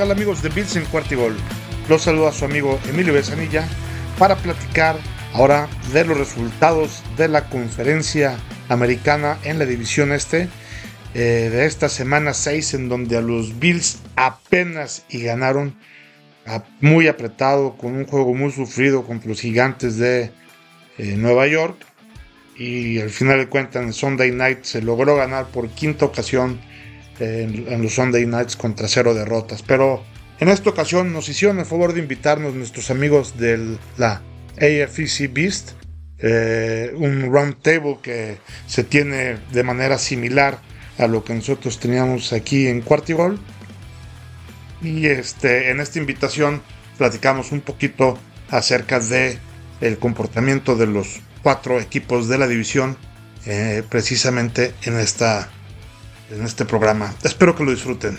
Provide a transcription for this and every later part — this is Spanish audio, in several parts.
tal amigos de Bills en Cuartigol? Los saluda su amigo Emilio Besanilla para platicar ahora de los resultados de la conferencia americana en la división este eh, de esta semana 6 en donde a los Bills apenas y ganaron muy apretado con un juego muy sufrido contra los gigantes de eh, Nueva York y al final de cuentas en Sunday Night se logró ganar por quinta ocasión en, los Sunday Nights contra cero derrotas. Pero en esta ocasión nos hicieron el favor de invitarnos nuestros amigos de la AFC Beast, eh, un round table que se tiene de manera similar a lo que nosotros teníamos aquí en Cuartigol. Y este, en esta invitación platicamos un poquito acerca de el comportamiento de los cuatro equipos de la división eh, precisamente en esta en este programa. Espero que lo disfruten.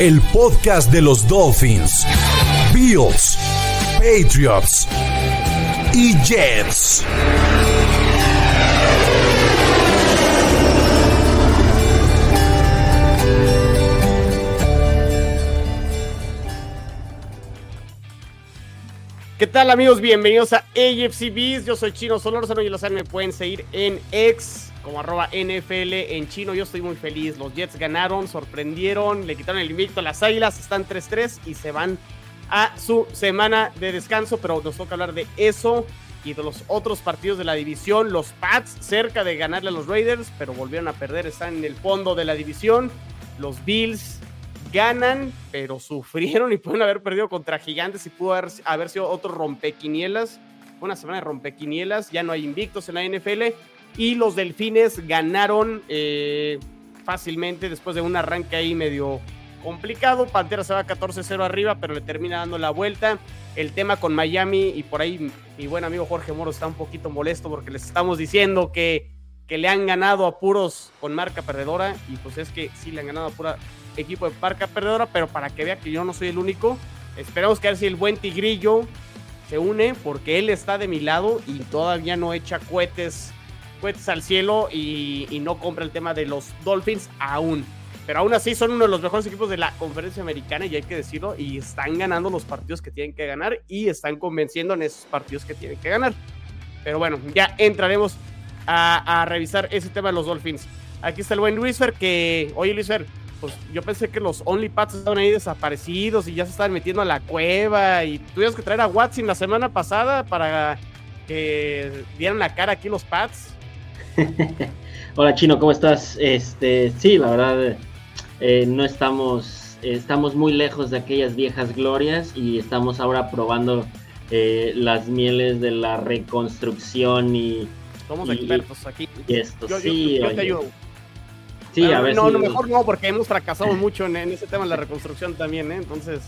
el podcast de los Dolphins, Bills, Patriots y Jets. ¿Qué tal amigos? Bienvenidos a AFC Beast. Yo soy Chino Solórzano y lo saben, me pueden seguir en X como arroba NFL en chino. Yo estoy muy feliz. Los Jets ganaron, sorprendieron, le quitaron el invicto a las Águilas, están 3-3 y se van a su semana de descanso, pero nos toca hablar de eso y de los otros partidos de la división. Los Pats cerca de ganarle a los Raiders, pero volvieron a perder, están en el fondo de la división. Los Bills ganan, pero sufrieron y pueden haber perdido contra Gigantes y pudo haber, sido otro rompequinielas. Una semana de rompequinielas, ya no hay invictos en la NFL y los Delfines ganaron eh, fácilmente después de un arranque ahí medio complicado. Pantera se va 14-0 arriba, pero le termina dando la vuelta. El tema con Miami y por ahí mi buen amigo Jorge Moro está un poquito molesto porque les estamos diciendo que, que le han ganado a puros con marca perdedora y pues es que sí le han ganado a pura equipo de marca perdedora, pero para que vea que yo no soy el único, esperamos que a ver si el buen Tigrillo se une porque él está de mi lado y todavía no echa cohetes cohetes al cielo y, no compra el tema de los Dolphins aún. Pero aún así son uno de los mejores equipos de la conferencia americana y hay que decirlo, y están ganando los partidos que tienen que ganar y están convenciendo en esos partidos que tienen que ganar. Pero bueno, ya entraremos a, revisar ese tema de los Dolphins. Aquí está el buen Luisfer que, oye Luisfer, pues yo pensé que los Only Pats estaban ahí desaparecidos y ya se estaban metiendo a la cueva y tuvimos que traer a Watson la semana pasada para que dieran la cara aquí los Pats. Hola Chino, ¿cómo estás? Este, sí, la verdad, eh, no estamos, estamos muy lejos de aquellas viejas glorias y estamos ahora probando eh, las mieles de la reconstrucción y... Somos expertos aquí. Y esto, sí. Yo, te ayudo. Sí, a ver no, no, mejor no, porque hemos fracasado mucho en, ese tema de la reconstrucción también, ¿eh? Entonces...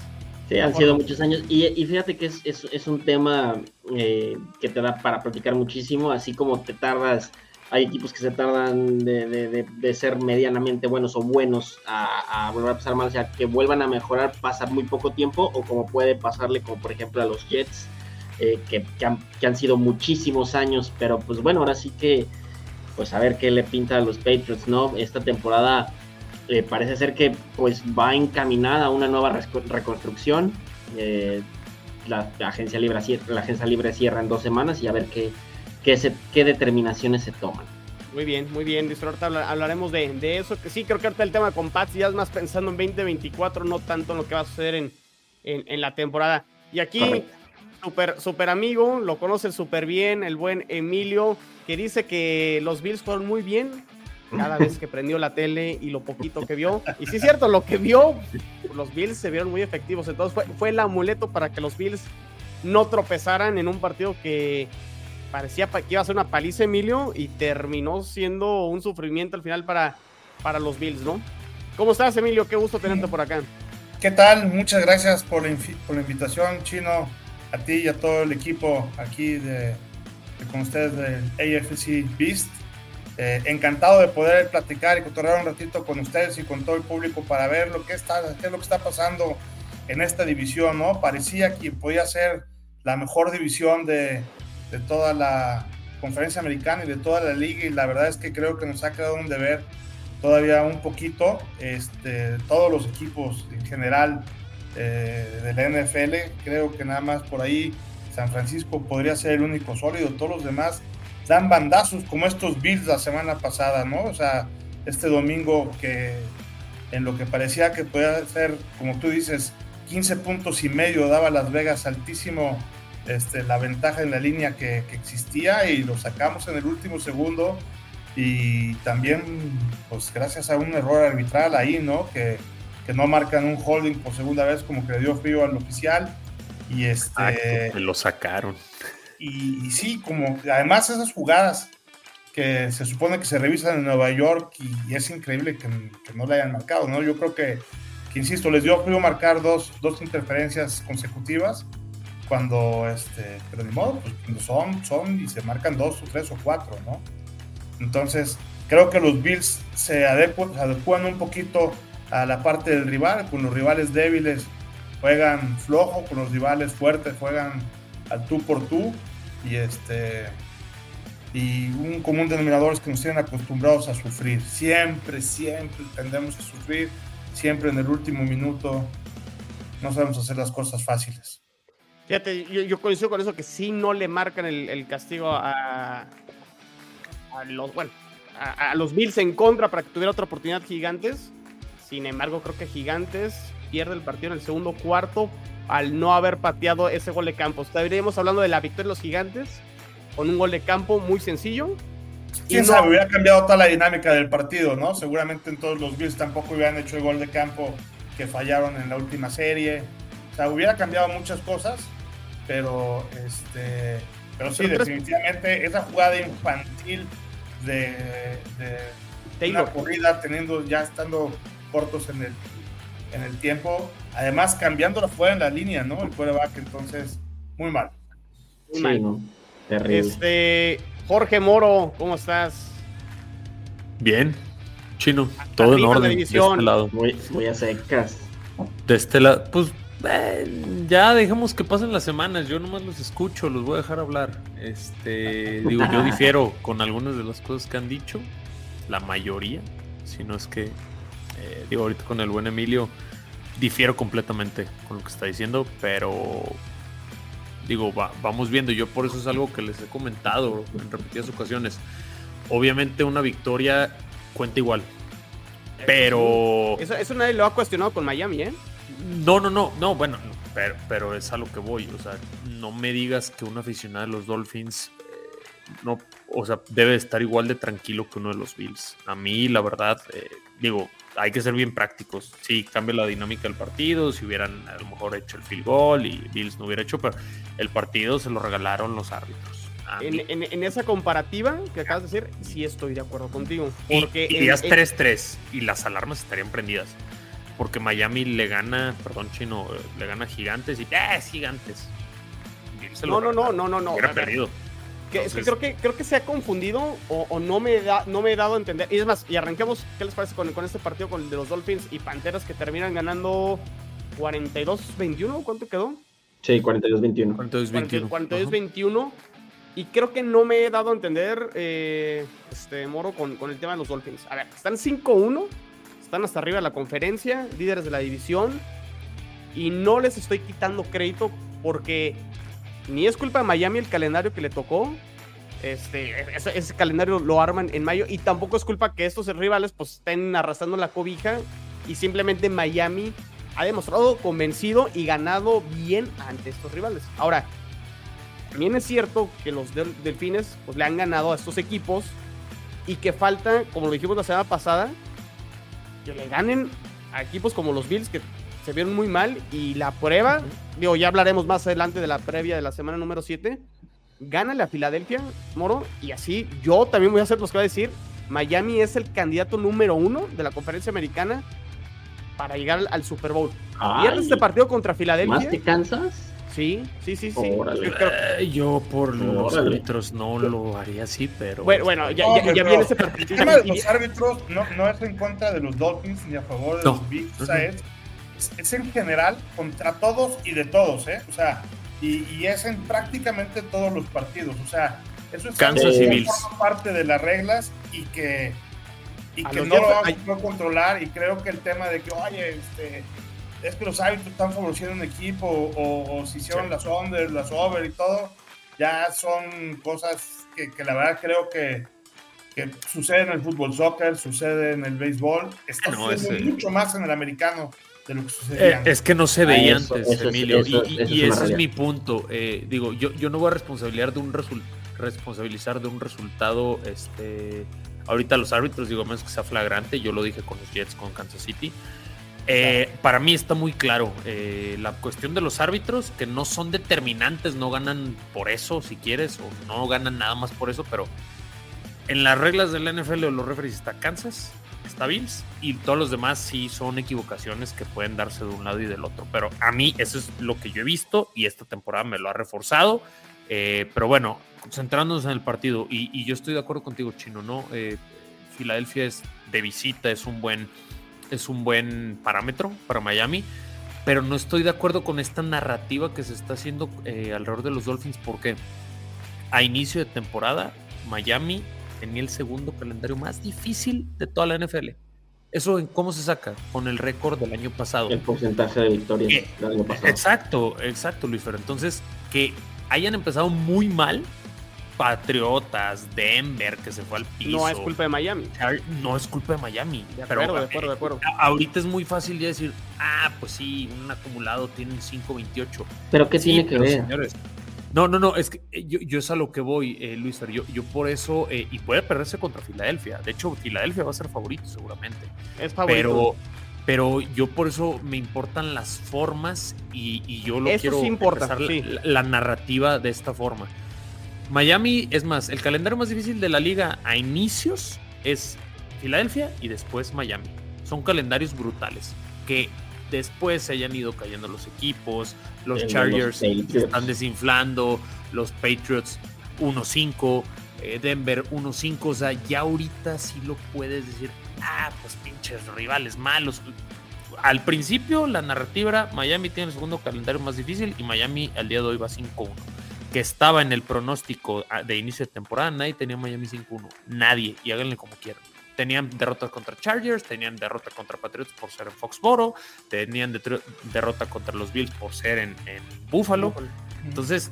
Sí, han sido muchos años. Y, fíjate que es, es, un tema eh, que te da para platicar muchísimo, así como te tardas hay equipos que se tardan de, ser medianamente buenos o buenos a, volver a pasar mal, o sea, que vuelvan a mejorar, pasar muy poco tiempo, o como puede pasarle, como por ejemplo a los Jets, eh, que, han, sido muchísimos años, pero pues bueno, ahora sí que, pues a ver qué le pinta a los Patriots, ¿no? Esta temporada eh, parece ser que pues va encaminada a una nueva reconstrucción. Eh, la, agencia libre, la agencia libre cierra en dos semanas y a ver qué qué, determinaciones se toman. Muy bien, muy bien. Ahorita hablaremos de, eso. Que sí, creo que ahorita el tema con Pats ya es más pensando en 2024, no tanto en lo que va a suceder en, en, la temporada. Y aquí, súper super amigo, lo conoce súper bien, el buen Emilio, que dice que los Bills fueron muy bien cada vez que prendió la tele y lo poquito que vio. Y sí es cierto, lo que vio, los Bills se vieron muy efectivos. Entonces fue, fue el amuleto para que los Bills no tropezaran en un partido que parecía que iba a ser una paliza, Emilio, y terminó siendo un sufrimiento al final para, para los Bills, ¿no? ¿Cómo estás, Emilio? Qué gusto tenerte por acá. ¿Qué tal? Muchas gracias por la, por la invitación, Chino, a ti y a todo el equipo aquí de, con ustedes del AFC Beast. Eh, encantado de poder platicar y cotorrear un ratito con ustedes y con todo el público para ver lo que está, qué es lo que está pasando en esta división, ¿no? Parecía que podía ser la mejor división de, de toda la conferencia americana y de toda la liga y la verdad es que creo que nos ha quedado un deber todavía un poquito, este, todos los equipos en general eh, de la NFL, creo que nada más por ahí San Francisco podría ser el único sólido, todos los demás dan bandazos como estos Bills la semana pasada, ¿no? O sea, este domingo que en lo que parecía que podía ser, como tú dices, 15 puntos y medio daba Las Vegas altísimo este, la ventaja en la línea que, que, existía y lo sacamos en el último segundo y también pues gracias a un error arbitral ahí, ¿no? Que, que no marcan un holding por segunda vez como que le dio frío al oficial y este... lo sacaron. Y, y, sí, como además esas jugadas que se supone que se revisan en Nueva York y, es increíble que, que, no le hayan marcado, ¿no? Yo creo que, que insisto, les dio frío marcar dos, dos interferencias consecutivas cuando, este, pero ni modo, pues son, son y se marcan dos o tres o cuatro, ¿no? Entonces, creo que los Bills se adecuan, un poquito a la parte del rival, con los rivales débiles juegan flojo, con los rivales fuertes juegan al tú por tú y este y un común denominador es que nos tienen acostumbrados a sufrir. Siempre, siempre tendemos a sufrir, siempre en el último minuto no sabemos hacer las cosas fáciles. Fíjate, yo, yo coincido con eso que sí no le marcan el, el castigo a, a, los, bueno, a, a, los Bills en contra para que tuviera otra oportunidad Gigantes. Sin embargo, creo que Gigantes pierde el partido en el segundo cuarto al no haber pateado ese gol de campo. Estaríamos hablando de la victoria de los Gigantes con un gol de campo muy sencillo. Quién sabe, hubiera cambiado toda la dinámica del partido, ¿no? Seguramente en todos los Bills tampoco hubieran hecho el gol de campo que fallaron en la última serie. O sea, hubiera cambiado muchas cosas, pero este, pero sí, pero definitivamente esa jugada infantil de, de una corrida teniendo ya estando cortos en el en el tiempo, además cambiándola fuera en la línea, ¿no? El quarterback, entonces, muy mal. Muy sí, mal. No. Terrible. Este, Jorge Moro, ¿cómo estás? Bien, chino, todo en orden. De este lado. Muy, muy a secas. De este lado, pues eh, ya dejemos que pasen las semanas, yo nomás los escucho, los voy a dejar hablar. Este, digo, yo difiero con algunas de las cosas que han dicho, la mayoría, si no es que, eh, digo, ahorita con el buen Emilio, difiero completamente con lo que está diciendo, pero digo, va, vamos viendo, yo por eso es algo que les he comentado en repetidas ocasiones. Obviamente una victoria cuenta igual, pero... Eso, eso nadie lo ha cuestionado con Miami, ¿eh? No, no, no, no, bueno, pero, pero es a lo que voy. O sea, no me digas que un aficionado de los Dolphins eh, no, o sea, debe estar igual de tranquilo que uno de los Bills. A mí, la verdad, eh, digo, hay que ser bien prácticos. Sí, cambia la dinámica del partido. Si hubieran a lo mejor hecho el field goal y Bills no hubiera hecho, pero el partido se lo regalaron los árbitros. En, en, en, esa comparativa que acabas de decir, sí estoy de acuerdo contigo. Porque y, irías 3-3 y las alarmas estarían prendidas porque Miami le gana, perdón chino, le gana gigantes y ¡eh, gigantes! No, no, no, no, no, no. Hubiera perdido. Que, Entonces... es que creo que creo que se ha confundido o, o, no me da, no me he dado a entender. Y es más, y arranquemos, ¿qué les parece con, con este partido con el de los Dolphins y Panteras que terminan ganando 42-21? ¿Cuánto quedó? Sí, 42-21. 42-21. 42-21. Y creo que no me he dado a entender, eh, este, Moro, con, con el tema de los Dolphins. A ver, están 5-1 están hasta arriba de la conferencia, líderes de la división, y no les estoy quitando crédito porque ni es culpa de Miami el calendario que le tocó. Este, ese, calendario lo arman en mayo y tampoco es culpa que estos rivales pues estén arrastrando la cobija y simplemente Miami ha demostrado convencido y ganado bien ante estos rivales. Ahora, también es cierto que los del Delfines pues le han ganado a estos equipos y que falta, como lo dijimos la semana pasada, que le ganen a equipos como los Bills que se vieron muy mal y la prueba, digo, ya hablaremos más adelante de la previa de la semana número 7, gánale a Filadelfia, Moro, y así yo también voy a hacer los que va a decir, Miami es el candidato número uno de la conferencia americana para llegar al Super Bowl. Pierdes este partido contra Filadelfia. ¿Más que Kansas? Sí, sí, sí, sí. Eh, yo, por los árbitros no lo haría así, pero. Bueno, bueno ya, ya, viene ese partido. El tema de los árbitros no, no, es en contra de los Dolphins ni a favor de los Bills. O sea, es, es, en general contra todos y de todos, ¿eh? O sea, y, y es en prácticamente todos los partidos. O sea, eso es Kansas parte de las reglas y que, y que no lo vamos a controlar. Y creo que el tema de que, oye, este es que los hábitos están favoreciendo un equipo o, si hicieron las under, las over y todo, ya son cosas que, la verdad creo que, que sucede en el fútbol soccer, sucede en el béisbol, está ah, sucediendo mucho más en el americano de lo que sucedía. Eh, es que no se veía antes, Emilio, y, ese es mi punto. Eh, digo, yo, yo no voy a responsabilizar de un responsabilizar de un resultado este ahorita los árbitros digo menos que sea flagrante yo lo dije con los Jets con Kansas City eh, para mí está muy claro eh, la cuestión de los árbitros, que no son determinantes, no ganan por eso, si quieres, o no ganan nada más por eso, pero en las reglas del NFL o los referees está Kansas, está Bills, y todos los demás sí son equivocaciones que pueden darse de un lado y del otro. Pero a mí eso es lo que yo he visto y esta temporada me lo ha reforzado. Eh, pero bueno, centrándonos en el partido, y, y, yo estoy de acuerdo contigo, Chino, ¿no? Filadelfia es de visita, es un buen es un buen parámetro para Miami, pero no estoy de acuerdo con esta narrativa que se está haciendo eh, alrededor de los Dolphins porque a inicio de temporada Miami tenía el segundo calendario más difícil de toda la NFL. ¿Eso en cómo se saca? Con el récord del año pasado. El porcentaje de victorias eh, del año pasado. Exacto, exacto, Luis Fer. Entonces, que hayan empezado muy mal Patriotas, Denver, que se fue al piso. No es culpa de Miami. No es culpa de Miami. De acuerdo, de acuerdo, de acuerdo. Ahorita es muy fácil ya decir, ah, pues sí, un acumulado tiene 5.28. Pero ¿qué tiene que ver? Señores, no, no, no, es que eh, yo, es a lo que voy, eh, Luis. Yo, yo por eso, eh, y puede perderse contra Filadelfia. De hecho, Filadelfia va a ser favorito seguramente. Es favorito. Pero, pero yo por eso me importan las formas y, yo lo quiero importa, la, narrativa de esta forma. Miami, es más, el calendario más difícil de la liga a inicios es Filadelfia y después Miami. Son calendarios brutales que después se hayan ido cayendo los equipos, los Chargers se están desinflando, los Patriots 1-5, eh, Denver 1-5, o sea, ya ahorita sí lo puedes decir, ah, pues pinches rivales malos. Al principio la narrativa era Miami tiene el segundo calendario más difícil y Miami al día de hoy va 5-1 que estaba en el pronóstico ah, de inicio de temporada, nadie tenía Miami 5-1. Nadie. Y háganle como quieran. Tenían derrotas contra Chargers, tenían derrota contra Patriots por ser en Foxboro, tenían derrota contra los Bills por ser en, Buffalo. Entonces,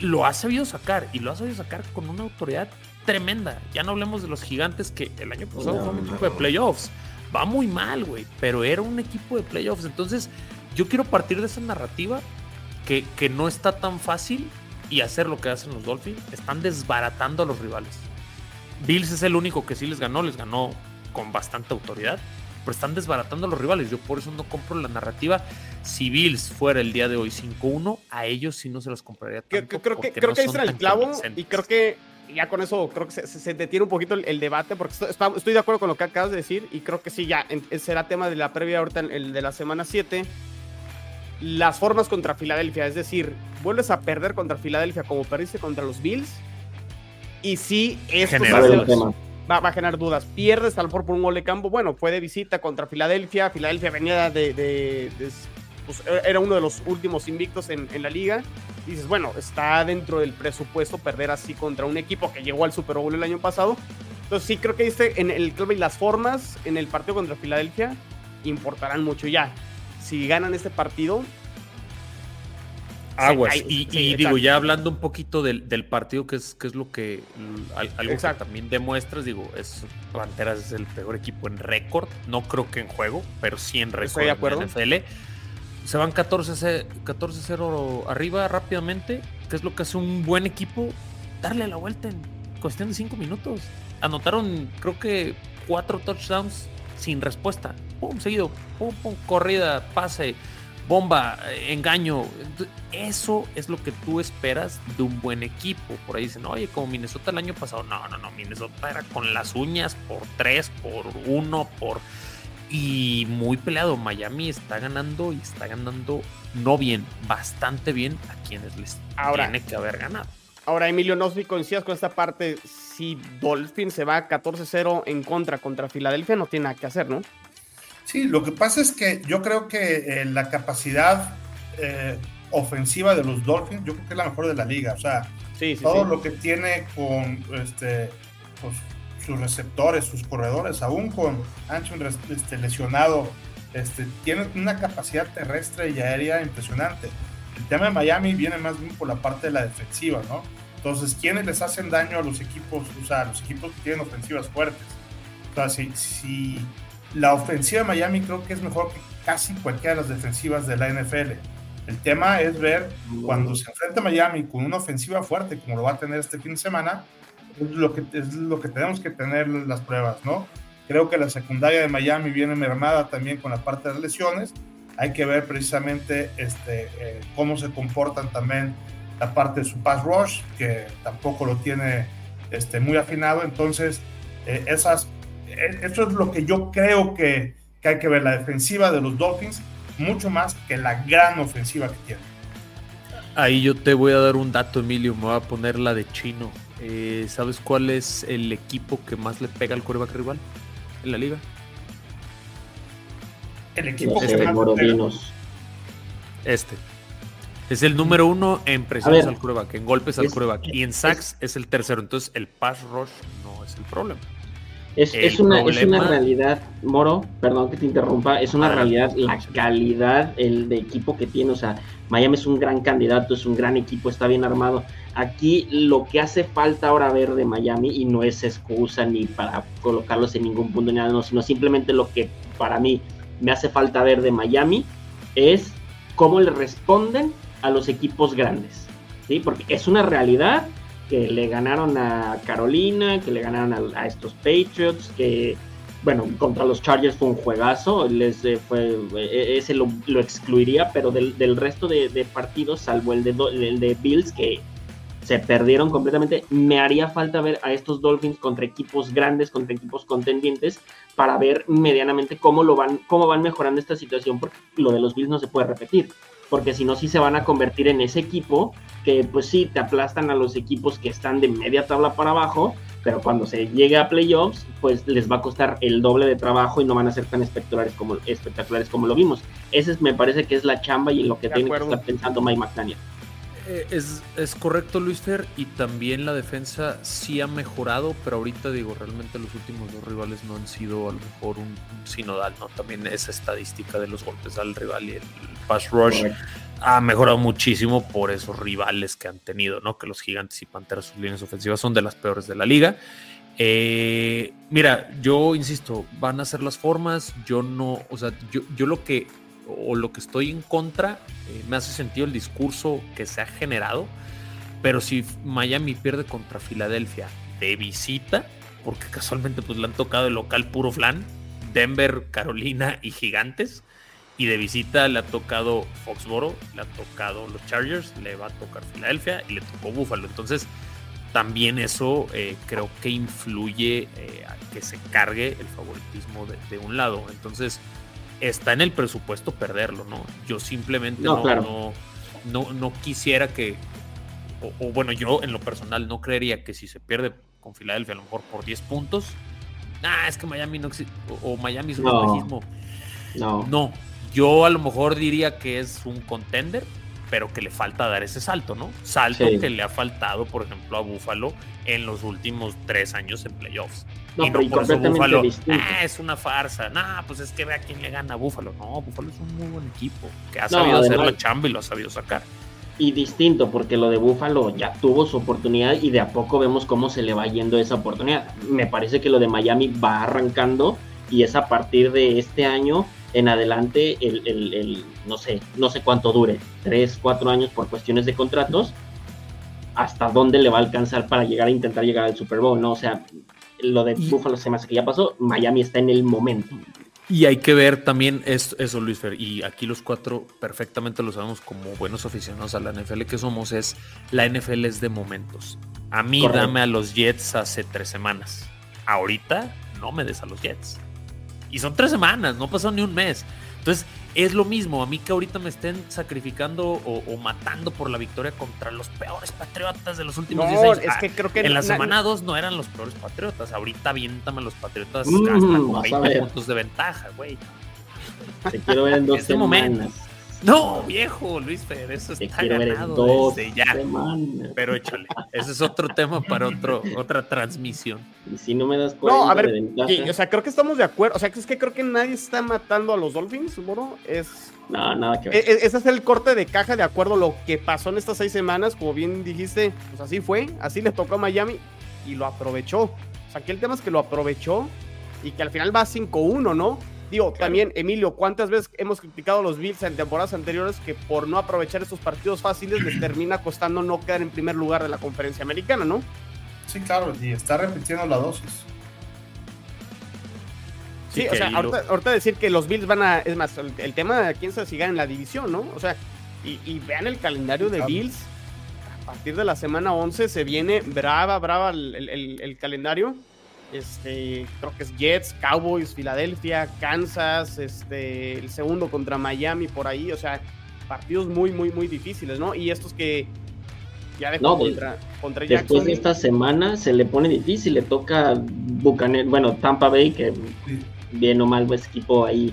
lo ha sabido sacar y lo ha sabido sacar con una autoridad tremenda. Ya no hablemos de los gigantes que el año pasado fue un equipo de playoffs. Va muy mal, güey, pero era un equipo de playoffs. Entonces, yo quiero partir de esa narrativa que, que no está tan fácil y hacer lo que hacen los Dolphins, están desbaratando a los rivales. Bills es el único que sí les ganó, les ganó con bastante autoridad, pero están desbaratando a los rivales. Yo por eso no compro la narrativa. Si Bills fuera el día de hoy 5-1, a ellos sí no se los compraría tanto. Creo, que, creo que está el clavo y creo que ya con eso creo que se, detiene un poquito el, debate porque estoy, de acuerdo con lo que acabas de decir y creo que sí, ya será tema de la previa ahorita, el de la semana 7 las formas contra Filadelfia. Es decir, vuelves a perder contra Filadelfia como perdiste contra los Bills. Y sí, esto va, va, a generar dudas. Pierdes a lo mejor por un gol de campo. Bueno, fue de visita contra Filadelfia. Filadelfia venía de. pues, era uno de los últimos invictos en, la liga. Y dices, bueno, está dentro del presupuesto perder así contra un equipo que llegó al Super Bowl el año pasado. Entonces, sí, creo que dice en el club y las formas en el partido contra Filadelfia importarán mucho ya si ganan este partido. Aguas. y, digo, ya hablando un poquito del, partido, que es, que es lo que algo que también demuestras, digo, es Panteras es el peor equipo en récord, no creo que en juego, pero sí en récord en NFL. Se van 14-0 arriba rápidamente, que es lo que hace un buen equipo, darle la vuelta en cuestión de 5 minutos. anotaron creo que cuatro touchdowns sin respuesta. Pum, seguido, pum, pum, corrida, pase, bomba, engaño. Eso es lo que tú esperas de un buen equipo. Por ahí dicen, oye, como Minnesota el año pasado. No, no, no, Minnesota era con las uñas por tres, por uno, por... Y muy peleado. Miami está ganando y está ganando no bien, bastante bien a quienes les Ahora, tiene que haber ganado. Ahora, Emilio, no sé si coincidas con esta parte. Si Dolphin se va 14-0 en contra contra Filadelfia, no tiene nada que hacer, ¿no? Sí, lo que pasa es que yo creo que eh, la capacidad eh, ofensiva de los Dolphins, yo creo que es la mejor de la liga. O sea, todo lo que tiene con este, pues, sus receptores, sus corredores, aún con Ancho este, lesionado, este, tiene una capacidad terrestre y aérea impresionante. El tema de Miami viene más bien por la parte de la defensiva, ¿no? Entonces, ¿quiénes les hacen daño a los equipos, o sea, a los equipos que tienen ofensivas fuertes? O sea, si, si la ofensiva de Miami creo que es mejor que casi cualquiera de las defensivas de la NFL. El tema es ver cuando se enfrenta Miami con una ofensiva fuerte, como lo va a tener este fin de semana, es lo que, es lo que tenemos que tener las pruebas, ¿no? Creo que la secundaria de Miami viene mermada también con la parte de las lesiones. Hay que ver precisamente este, eh, cómo se comportan también la parte de su pass rush, que tampoco lo tiene este, muy afinado. Entonces, eh, esas eso es lo que yo creo que, hay que ver, la defensiva de los Dolphins, mucho más que la gran ofensiva que tiene. Ahí yo te voy a dar un dato, Emilio, me voy a poner la de chino. Eh, ¿Sabes cuál es el equipo que más le pega al coreback rival en la liga? El equipo este, que Este. Es el número uno en presiones al coreback, en golpes al coreback. Y en sacks es el tercero. Entonces el pass rush no es el problema. Es, una, es una realidad, Moro, perdón que te interrumpa, es una realidad la calidad el de equipo que tiene, o sea, Miami es un gran candidato, es un gran equipo, está bien armado. Aquí lo que hace falta ahora ver de Miami, y no es excusa ni para colocarlos en ningún punto ni nada, no, sino simplemente lo que para mí me hace falta ver de Miami es cómo le responden a los equipos grandes, ¿sí? Porque es una realidad que le ganaron a Carolina, que le ganaron a, estos Patriots, que bueno, contra los Chargers fue un juegazo, les eh, fue, eh, ese lo, excluiría, pero del, resto de, partidos, salvo el de, el de Bills, que se perdieron completamente, me haría falta ver a estos Dolphins contra equipos grandes, contra equipos contendientes, para ver medianamente cómo, lo van, cómo van mejorando esta situación, porque lo de los Bills no se puede repetir porque si no, sí se van a convertir en ese equipo que, pues sí, te aplastan a los equipos que están de media tabla para abajo, pero cuando se llegue a playoffs, pues les va a costar el doble de trabajo y no van a ser tan espectaculares como, espectaculares como lo vimos. Ese me parece que es la chamba y en lo que tiene que estar pensando Mike McDaniel. Eh, es, es, correcto, Luis Fer, y también la defensa sí ha mejorado, pero ahorita digo, realmente los últimos dos rivales no han sido a lo mejor un, sinodal, ¿no? También esa estadística de los golpes al rival y el, pass rush ha mejorado muchísimo por esos rivales que han tenido, ¿no? Que los gigantes y panteras, sus líneas ofensivas son de las peores de la liga. Eh, mira, yo insisto, van a ser las formas, yo no, o sea, yo, yo lo que o lo que estoy en contra, eh, me hace sentido el discurso que se ha generado, pero si Miami pierde contra Filadelfia de visita, porque casualmente pues le han tocado el local puro flan, Denver, Carolina y Gigantes, y de visita le ha tocado Foxboro, le ha tocado los Chargers, le va a tocar Filadelfia y le tocó Buffalo. Entonces, también eso eh, creo que influye eh, a que se cargue el favoritismo de, de, un lado. Entonces, está en el presupuesto perderlo, ¿no? Yo simplemente no, no, no, quisiera que, o, bueno, yo en lo personal no creería que si se pierde con Filadelfia a lo mejor por 10 puntos, ah, es que Miami no existe, o, Miami es un no. No. No, yo a lo mejor diría que es un contender, pero que le falta dar ese salto, ¿no? Salto que le ha faltado, por ejemplo, a Buffalo en los últimos tres años en playoffs. No, y no por eso Búfalo, ah, es una farsa. No, pues es que ve a quién le gana a Búfalo. No, Búfalo es un muy buen equipo que ha sabido hacer la chamba y lo ha sabido sacar. Y distinto, porque lo de Búfalo ya tuvo su oportunidad y de a poco vemos cómo se le va yendo esa oportunidad. Me parece que lo de Miami va arrancando y es a partir de este año en adelante, el, no sé, no sé cuánto dure, tres, cuatro años por cuestiones de contratos, hasta dónde le va a alcanzar para llegar a intentar llegar al Super Bowl, ¿no? O sea, lo de Buffalo se me hace que ya pasó, Miami está en el momento. Y hay que ver también eso, eso, Luis Fer, y aquí los cuatro perfectamente lo sabemos como buenos aficionados a la NFL que somos, es la NFL es de momentos. A mí Correcto. dame a los Jets hace tres semanas. Ahorita no me des a los Jets. Y son tres semanas, no pasó ni un mes. Entonces, es lo mismo. A mí que ahorita me estén sacrificando o, o matando por la victoria contra los peores patriotas de los últimos 10 No, años. es Ah, que creo que en la na- semana 2 no eran los peores patriotas. Ahorita aviéntame a los patriotas Mm, hasta con vas a 20 ver. puntos de ventaja, güey. Te quiero ver en dos Este semanas. momento. No, viejo, Luis Fer, eso Te está ganado dos desde ya. semanas. Pero échale, ese es otro tema para otro, otra transmisión. Y si no me das 40 No, a ver, y- o sea, creo que estamos de acuerdo. O sea, que es que creo que nadie está matando a los Dolphins, Moro. Es, no, nada que e- ver. e- ese es el corte de caja de acuerdo a lo que pasó en estas seis semanas. Como bien dijiste, pues así fue, así le tocó a Miami y lo aprovechó. O sea, aquí el tema es que lo aprovechó y que al final va 5-1, ¿no? Digo, también, Emilio, ¿cuántas veces hemos criticado a los Bills en temporadas anteriores que por no aprovechar estos partidos fáciles les termina costando no quedar en primer lugar de la conferencia americana, ¿no? Sí, claro, y está repitiendo la dosis. Sí, Sí, o sea, ahorita, ahorita decir que los Bills van a. Es más, el, el tema de quién sabe si gana en la división, ¿no? O sea, y, y vean el calendario de Claro. Bills. A partir de la semana 11 se viene brava, brava el, el- el- el calendario. Este, creo que es Jets, Cowboys, Filadelfia, Kansas, este, el segundo contra Miami por ahí. O sea, partidos muy, muy, muy difíciles, ¿no? Y estos que ya dejó No, de- contra, contra Después Jackson. de esta semana se le pone difícil, le toca Bucaner, bueno, Tampa Bay, que bien o mal es equipo ahí,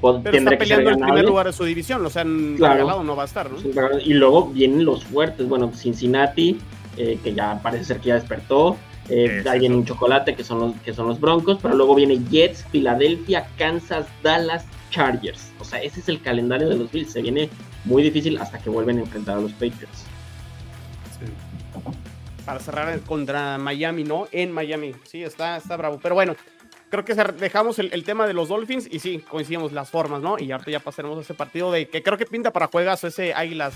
pod- pero está tendrá que ser peleando el primer lugar de su división. O sea, en Claro. no va a estar, ¿no? Y luego vienen los fuertes, bueno, Cincinnati, eh, que ya parece ser que ya despertó. Eh, eso. un chocolate que son, los, que son los Broncos, pero luego viene Jets, Filadelfia, Kansas, Dallas, Chargers. O sea, ese es el calendario de los Bills. Se viene muy difícil hasta que vuelven a enfrentar a los Patriots. para cerrar contra Miami, ¿no? En Miami. Sí, está, está bravo. Pero bueno, creo que dejamos el, el tema de los Dolphins y sí, coincidimos las formas, ¿no? Y ahorita ya pasaremos a ese partido de que creo que pinta para juegazo ese Águilas,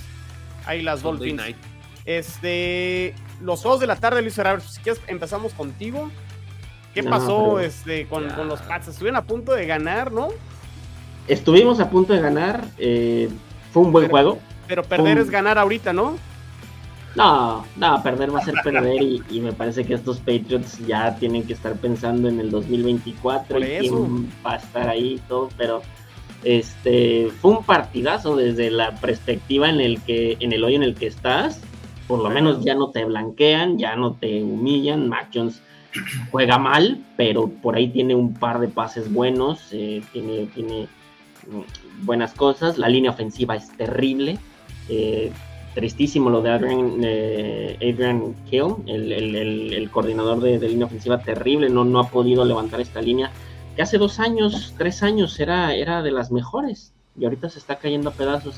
Águilas Dolphins. night. Este, los dos de la tarde, Luis Ferrer, si quieres empezamos contigo. ¿Qué No, pasó pero- este, con, con los Pats? Estuvieron a punto de ganar, ¿no? Estuvimos a punto de ganar. eh, fue un buen Pero- juego. Pero perder es ganar ahorita, ¿no? No, no, perder va a ser perder y, y me parece que estos Patriots ya tienen que estar pensando en el 2024 Por y quién va a estar ahí y todo, pero este fue un partidazo desde la perspectiva en el que en el hoy en el que estás, por lo menos ya no te blanquean, ya no te humillan, Mac Jones juega mal, pero por ahí tiene un par de pases buenos, eh, tiene, tiene mm, buenas cosas, la línea ofensiva es terrible. eh, tristísimo lo de Adrian, eh, Adrian Kill, el, el- el- el coordinador de, de línea ofensiva, terrible, no, no ha podido levantar esta línea, que hace dos años, tres años era, era de las mejores, y ahorita se está cayendo a pedazos.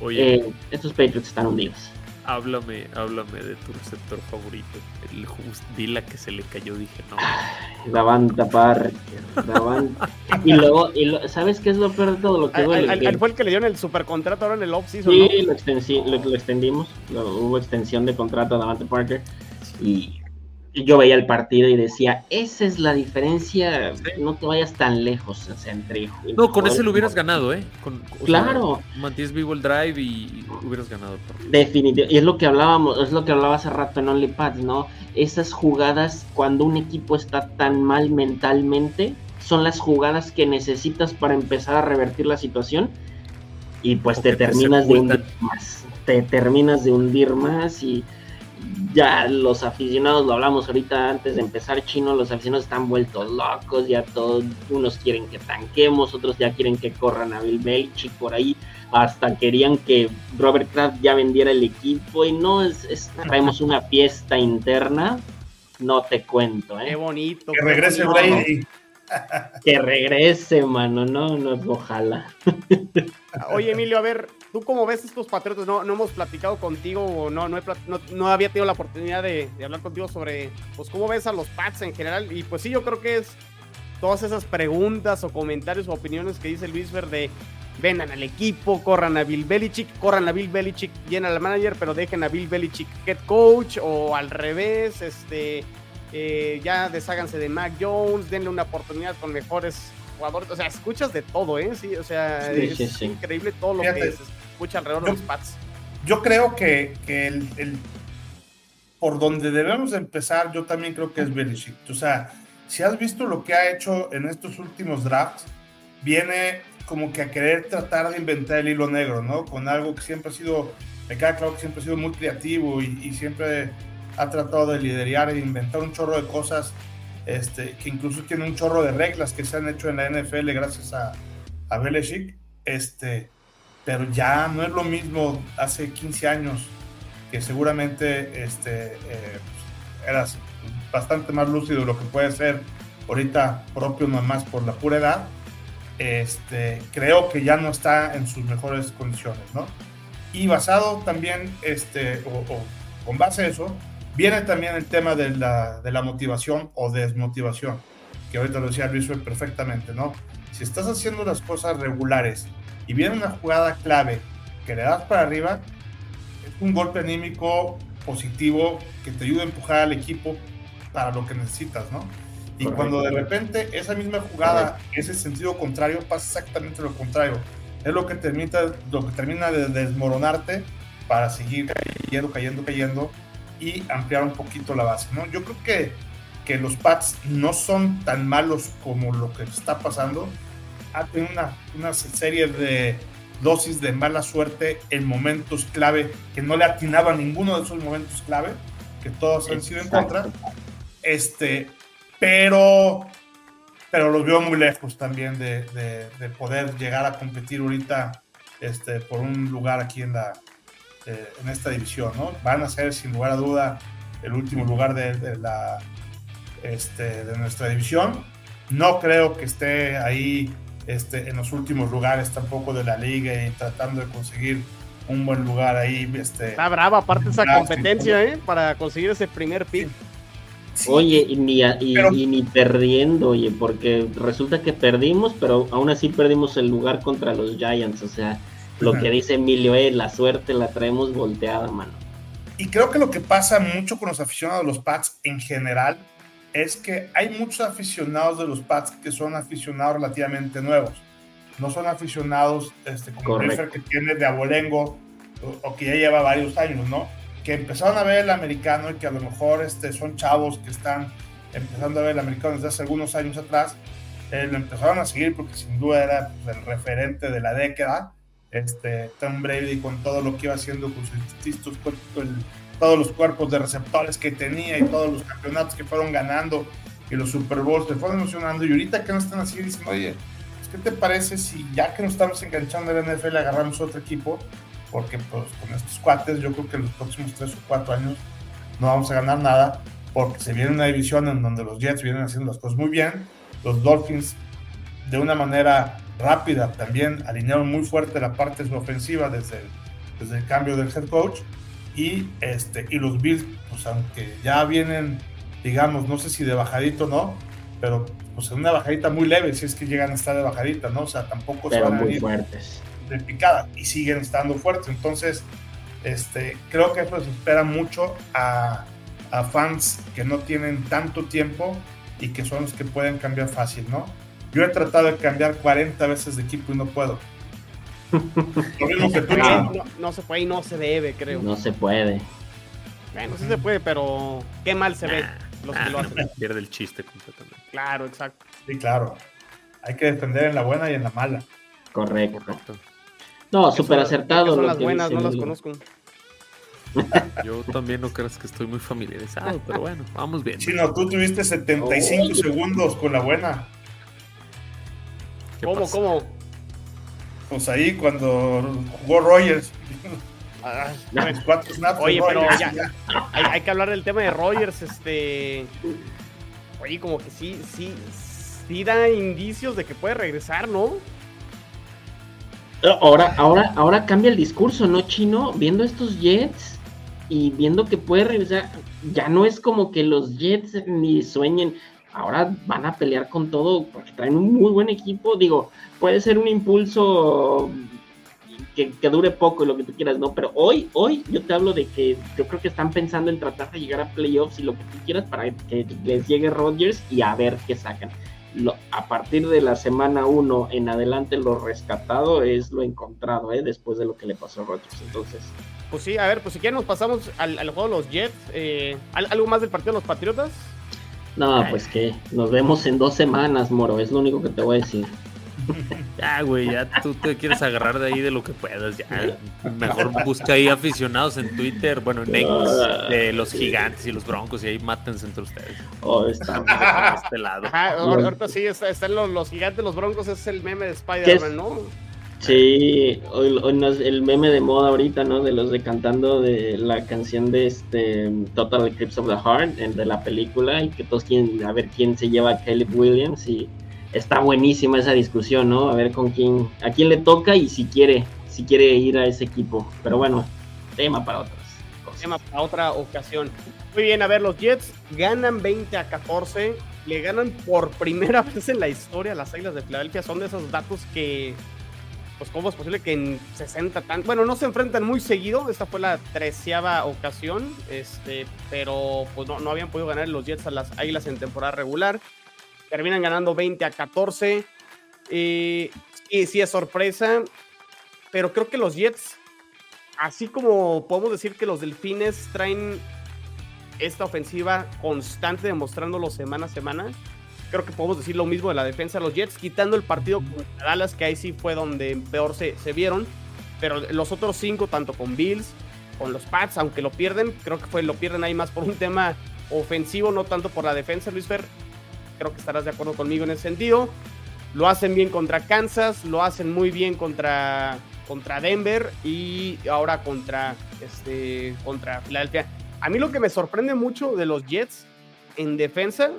Oye, Eh, estos Patriots están hundidos. Háblame, háblame de tu receptor favorito. El Just Dila que se le cayó, dije, no. Davanta Parker, Davanta. y luego, y lo- ¿sabes qué es lo peor de todo? Lo que duele, al- que- al- fue el que le dieron el supercontrato ahora en el offseason, ¿no? Sí, lo, extensi- lo, lo extendimos, lo- hubo extensión de contrato a Davante Parker y yo veía el partido y decía, esa es la diferencia, no te vayas tan lejos, o sea, entre... No, con ese lo hubieras ganado, ¿eh? Con, o sea, Claro. mantienes vivo el drive y hubieras ganado. Definitivamente, y es lo que hablábamos, es lo que hablaba hace rato en OnlyPads, ¿no? Esas jugadas cuando un equipo está tan mal mentalmente, son las jugadas que necesitas para empezar a revertir la situación y pues O te terminas de hundir más, te terminas de hundir más y ya los aficionados, lo hablamos ahorita antes de empezar chino, los aficionados están vueltos locos, ya todos, unos quieren que tanquemos, otros ya quieren que corran a Bill Belichick por ahí, hasta querían que Robert Kraft ya vendiera el equipo y no, es, es- traemos una fiesta interna, no te cuento, Qué ¿eh? bonito. Que qué regrese. Brady. que regrese, mano, no, no, ojalá. Oye, Emilio, a ver, ¿tú cómo ves estos Patriotas? No, no hemos platicado contigo, o no, no, he no, no había tenido la oportunidad de, de hablar contigo sobre, pues, cómo ves a los Pats en general. Y pues sí, yo creo que es todas esas preguntas o comentarios o opiniones que dice Luis Verde. Vendan al equipo, corran a Bill Belichick, corran a Bill Belichick, llenan al manager, pero dejen a Bill Belichick head coach o al revés, este... eh, ya desháganse de Mac Jones, denle una oportunidad con mejores jugadores. O sea, escuchas de todo, ¿eh? Sí, o sea, es increíble todo lo que se escucha alrededor de los Pats. Yo creo que, el, por donde debemos empezar, yo también creo que es Belichick. O sea, si has visto lo que ha hecho en estos últimos drafts, viene como que a querer tratar de inventar el hilo negro, ¿no? Con algo que siempre ha sido, me queda claro que siempre ha sido muy creativo y, siempre ha tratado de liderar e inventar un chorro de cosas, este, que incluso tiene un chorro de reglas que se han hecho en la NFL gracias a, a Belichick, este, pero ya no es lo mismo hace 15 años, que seguramente este, eh, eras bastante más lúcido de lo que puede ser ahorita propio nomás por la pura edad, este, creo que ya no está en sus mejores condiciones, ¿no? Y basado también, este, o, con base a eso, viene también el tema de la, de la, motivación o desmotivación, que ahorita lo decía Luis perfectamente, ¿no? Si estás haciendo las cosas regulares y viene una jugada clave que le das para arriba, es un golpe anímico positivo que te ayuda a empujar al equipo para lo que necesitas, ¿no? Y cuando de repente esa misma jugada, ese sentido contrario, pasa exactamente lo contrario. Es lo que termina, lo que termina de desmoronarte para seguir cayendo, cayendo, cayendo y ampliar un poquito la base. ¿no? Yo creo que, que los Pats no son tan malos como lo que está pasando. Ha tenido una, una serie de dosis de mala suerte en momentos clave que no le atinaba a ninguno de esos momentos clave, que todos han sido en contra. Este, pero, pero los veo muy lejos también de, de, poder llegar a competir ahorita este, por un lugar aquí en, la, eh, en esta división. ¿no? Van a ser sin lugar a duda el último lugar de, la, este, de nuestra división. No creo que esté ahí este, en los últimos lugares tampoco de la liga y tratando de conseguir un buen lugar ahí. Este, Está brava aparte esa competencia, ¿eh? Para conseguir ese primer pick. Oye, y ni, y, ni perdiendo, oye, porque resulta que perdimos, pero aún así perdimos el lugar contra los Giants. O sea, lo que dice Emilio, eh, la suerte la traemos volteada, mano. Y creo que lo que pasa mucho con los aficionados de los Pats en general es que hay muchos aficionados de los Pats que son aficionados relativamente nuevos. No son aficionados este, como el que tiene de abolengo o, o que ya lleva varios años, ¿no? que empezaron a ver el americano y que a lo mejor este, son chavos que están empezando a ver el americano desde hace algunos años atrás, eh, lo empezaron a seguir porque sin duda era pues, el referente de la década. Este, Tom Brady con todo lo que iba haciendo con sus distintos todos los cuerpos de receptores que tenía y todos los campeonatos que fueron ganando y los Super Bowls se fueron emocionando. Y ahorita que no están así, dicen, oye, pues, ¿qué te parece si ya que nos estamos enganchando en la NFL agarramos otro equipo? porque pues con estos cuates yo creo que en los próximos tres o cuatro años no vamos a ganar nada, porque se viene una división en donde los Jets vienen haciendo las cosas muy bien, los Dolphins de una manera rápida también alinearon muy fuerte la parte de su ofensiva desde el, desde el cambio del head coach, y, este, y los Bills, pues aunque ya vienen, digamos, no sé si de bajadito o no, pero pues en una bajadita muy leve, si es que llegan a estar de bajadita, ¿no? O sea, tampoco pero muy fuertes de picada y siguen estando fuertes. Entonces, este, creo que eso se espera mucho a, a, fans que no tienen tanto tiempo y que son los que pueden cambiar fácil, ¿no? Yo he tratado de cambiar 40 veces de equipo y no puedo. No, se puede y no se debe, creo. No se puede. Bueno, sí se puede, pero qué mal se ve los que lo hacen. Pierde el chiste completamente. Claro, exacto. Sí, claro. Hay que defender en la buena y en la mala. Correcto. Correcto. No, súper acertado. Son las buenas, no las conozco. Yo también no creas que estoy muy familiarizado, pero bueno, vamos bien. Chino, tú tuviste 75 segundos con la buena. ¿Cómo, cómo? Pues ahí cuando jugó Rogers. Oye, pero ya, Hay, hay, que hablar del tema de Rogers, este. Oye, como que sí, sí, sí da indicios de que puede regresar, ¿no? Ahora, ahora, ahora cambia el discurso, ¿no, Chino? Viendo estos Jets y viendo que puede regresar, ya no es como que los Jets ni sueñen. Ahora van a pelear con todo porque traen un muy buen equipo. Digo, puede ser un impulso que, que, dure poco y lo que tú quieras, ¿no? Pero hoy, hoy yo te hablo de que yo creo que están pensando en tratar de llegar a playoffs y lo que tú quieras para que les llegue Rodgers y a ver qué sacan. Lo, a partir de la semana 1 en adelante lo rescatado es lo encontrado, ¿eh? Después de lo que le pasó a Rodgers. Entonces... Pues sí, a ver, pues si quieren nos pasamos al, al juego de los Jets. Eh, ¿Algo más del partido de los Patriotas? No, pues que nos vemos en dos semanas, Moro, es lo único que te voy a decir. Ya, güey, ya tú te quieres agarrar de ahí de lo que puedas. Ya. Mejor busca ahí aficionados en Twitter, bueno, en X, de los gigantes y los broncos, y ahí mátense entre ustedes. Oh, está a este lado. Ajá, ahorita sí, están los, los, gigantes, los broncos, es el meme de Spider-Man, ¿no? Sí, hoy, hoy no es el meme de moda ahorita, ¿no? De los de cantando de la canción de este Total Eclipse of the Heart, de la película, y que todos quieren a ver quién se lleva a Caleb Williams y está buenísima esa discusión, ¿no? A ver con quién, a quién le toca y si quiere, si quiere ir a ese equipo. Pero bueno, tema para otras cosas. Tema para otra ocasión. Muy bien, a ver, los Jets ganan 20 a 14, le ganan por primera vez en la historia las Águilas de Filadelfia. Son de esos datos que, pues, ¿cómo es posible que en 60 tan... Bueno, no se enfrentan muy seguido, esta fue la treceava ocasión, este, pero pues no, no habían podido ganar los Jets a las Águilas en temporada regular terminan ganando 20 a 14. y sí es sorpresa, pero creo que los Jets, así como podemos decir que los Delfines traen esta ofensiva constante, demostrándolo semana a semana, creo que podemos decir lo mismo de la defensa de los Jets, quitando el partido con Dallas, que ahí sí fue donde peor se, se vieron, pero los otros cinco, tanto con Bills, con los Pats, aunque lo pierden, creo que fue, lo pierden ahí más por un tema ofensivo, no tanto por la defensa, Luis Fer creo que estarás de acuerdo conmigo en ese sentido. Lo hacen bien contra Kansas, lo hacen muy bien contra, contra Denver y ahora contra, este, contra Filadelfia. A mí lo que me sorprende mucho de los Jets en defensa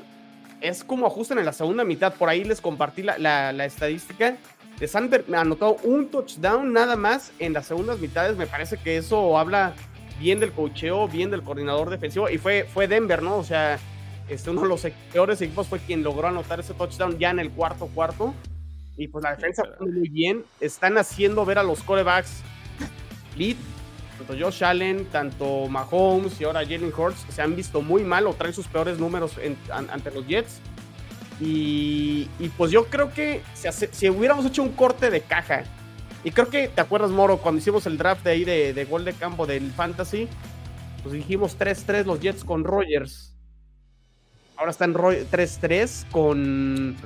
es cómo ajustan en la segunda mitad. Por ahí les compartí la, la, estadística. Les han anotado un touchdown nada más en las segundas mitades. Me parece que eso habla bien del cocheo, bien del coordinador defensivo. Y fue, fue Denver, ¿no? O sea, este, uno de los peores equipos fue quien logró anotar ese touchdown ya en el cuarto cuarto. Y pues la defensa fue muy bien. Están haciendo ver a los corebacks lead, tanto Josh Allen, tanto Mahomes y ahora Jalen Hurts, se han visto muy mal o traen sus peores números ante los Jets. Y, pues yo creo que si, si, hubiéramos hecho un corte de caja, y creo que te acuerdas, Moro, cuando hicimos el draft de ahí de, de gol de campo del Fantasy, pues dijimos 3-3 los Jets con Rogers ahora están 3-3 con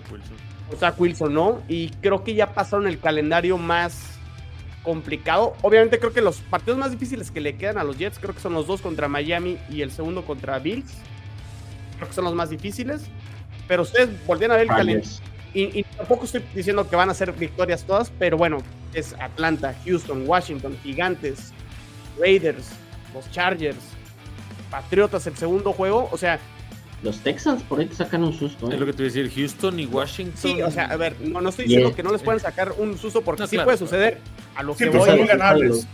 Zach Wilson. ¿no? Y creo que ya pasaron el calendario más complicado. Obviamente creo que los partidos más difíciles que le quedan a los Jets, creo que son los dos contra Miami y el segundo contra Bills. Creo que son los más difíciles. Pero ustedes volvían a ver el calendario. Y, y, tampoco estoy diciendo que van a ser victorias todas, pero bueno, es Atlanta, Houston, Washington, Gigantes, Raiders, los Chargers, Patriotas el segundo juego. O sea, los Texans por ahí te sacan un susto. ¿eh? Es lo que te voy a decir, Houston y Washington. Sí, o sea, a ver, no, estoy diciendo que no les puedan sacar un susto porque sí puede suceder. A lo que pues voy ganables.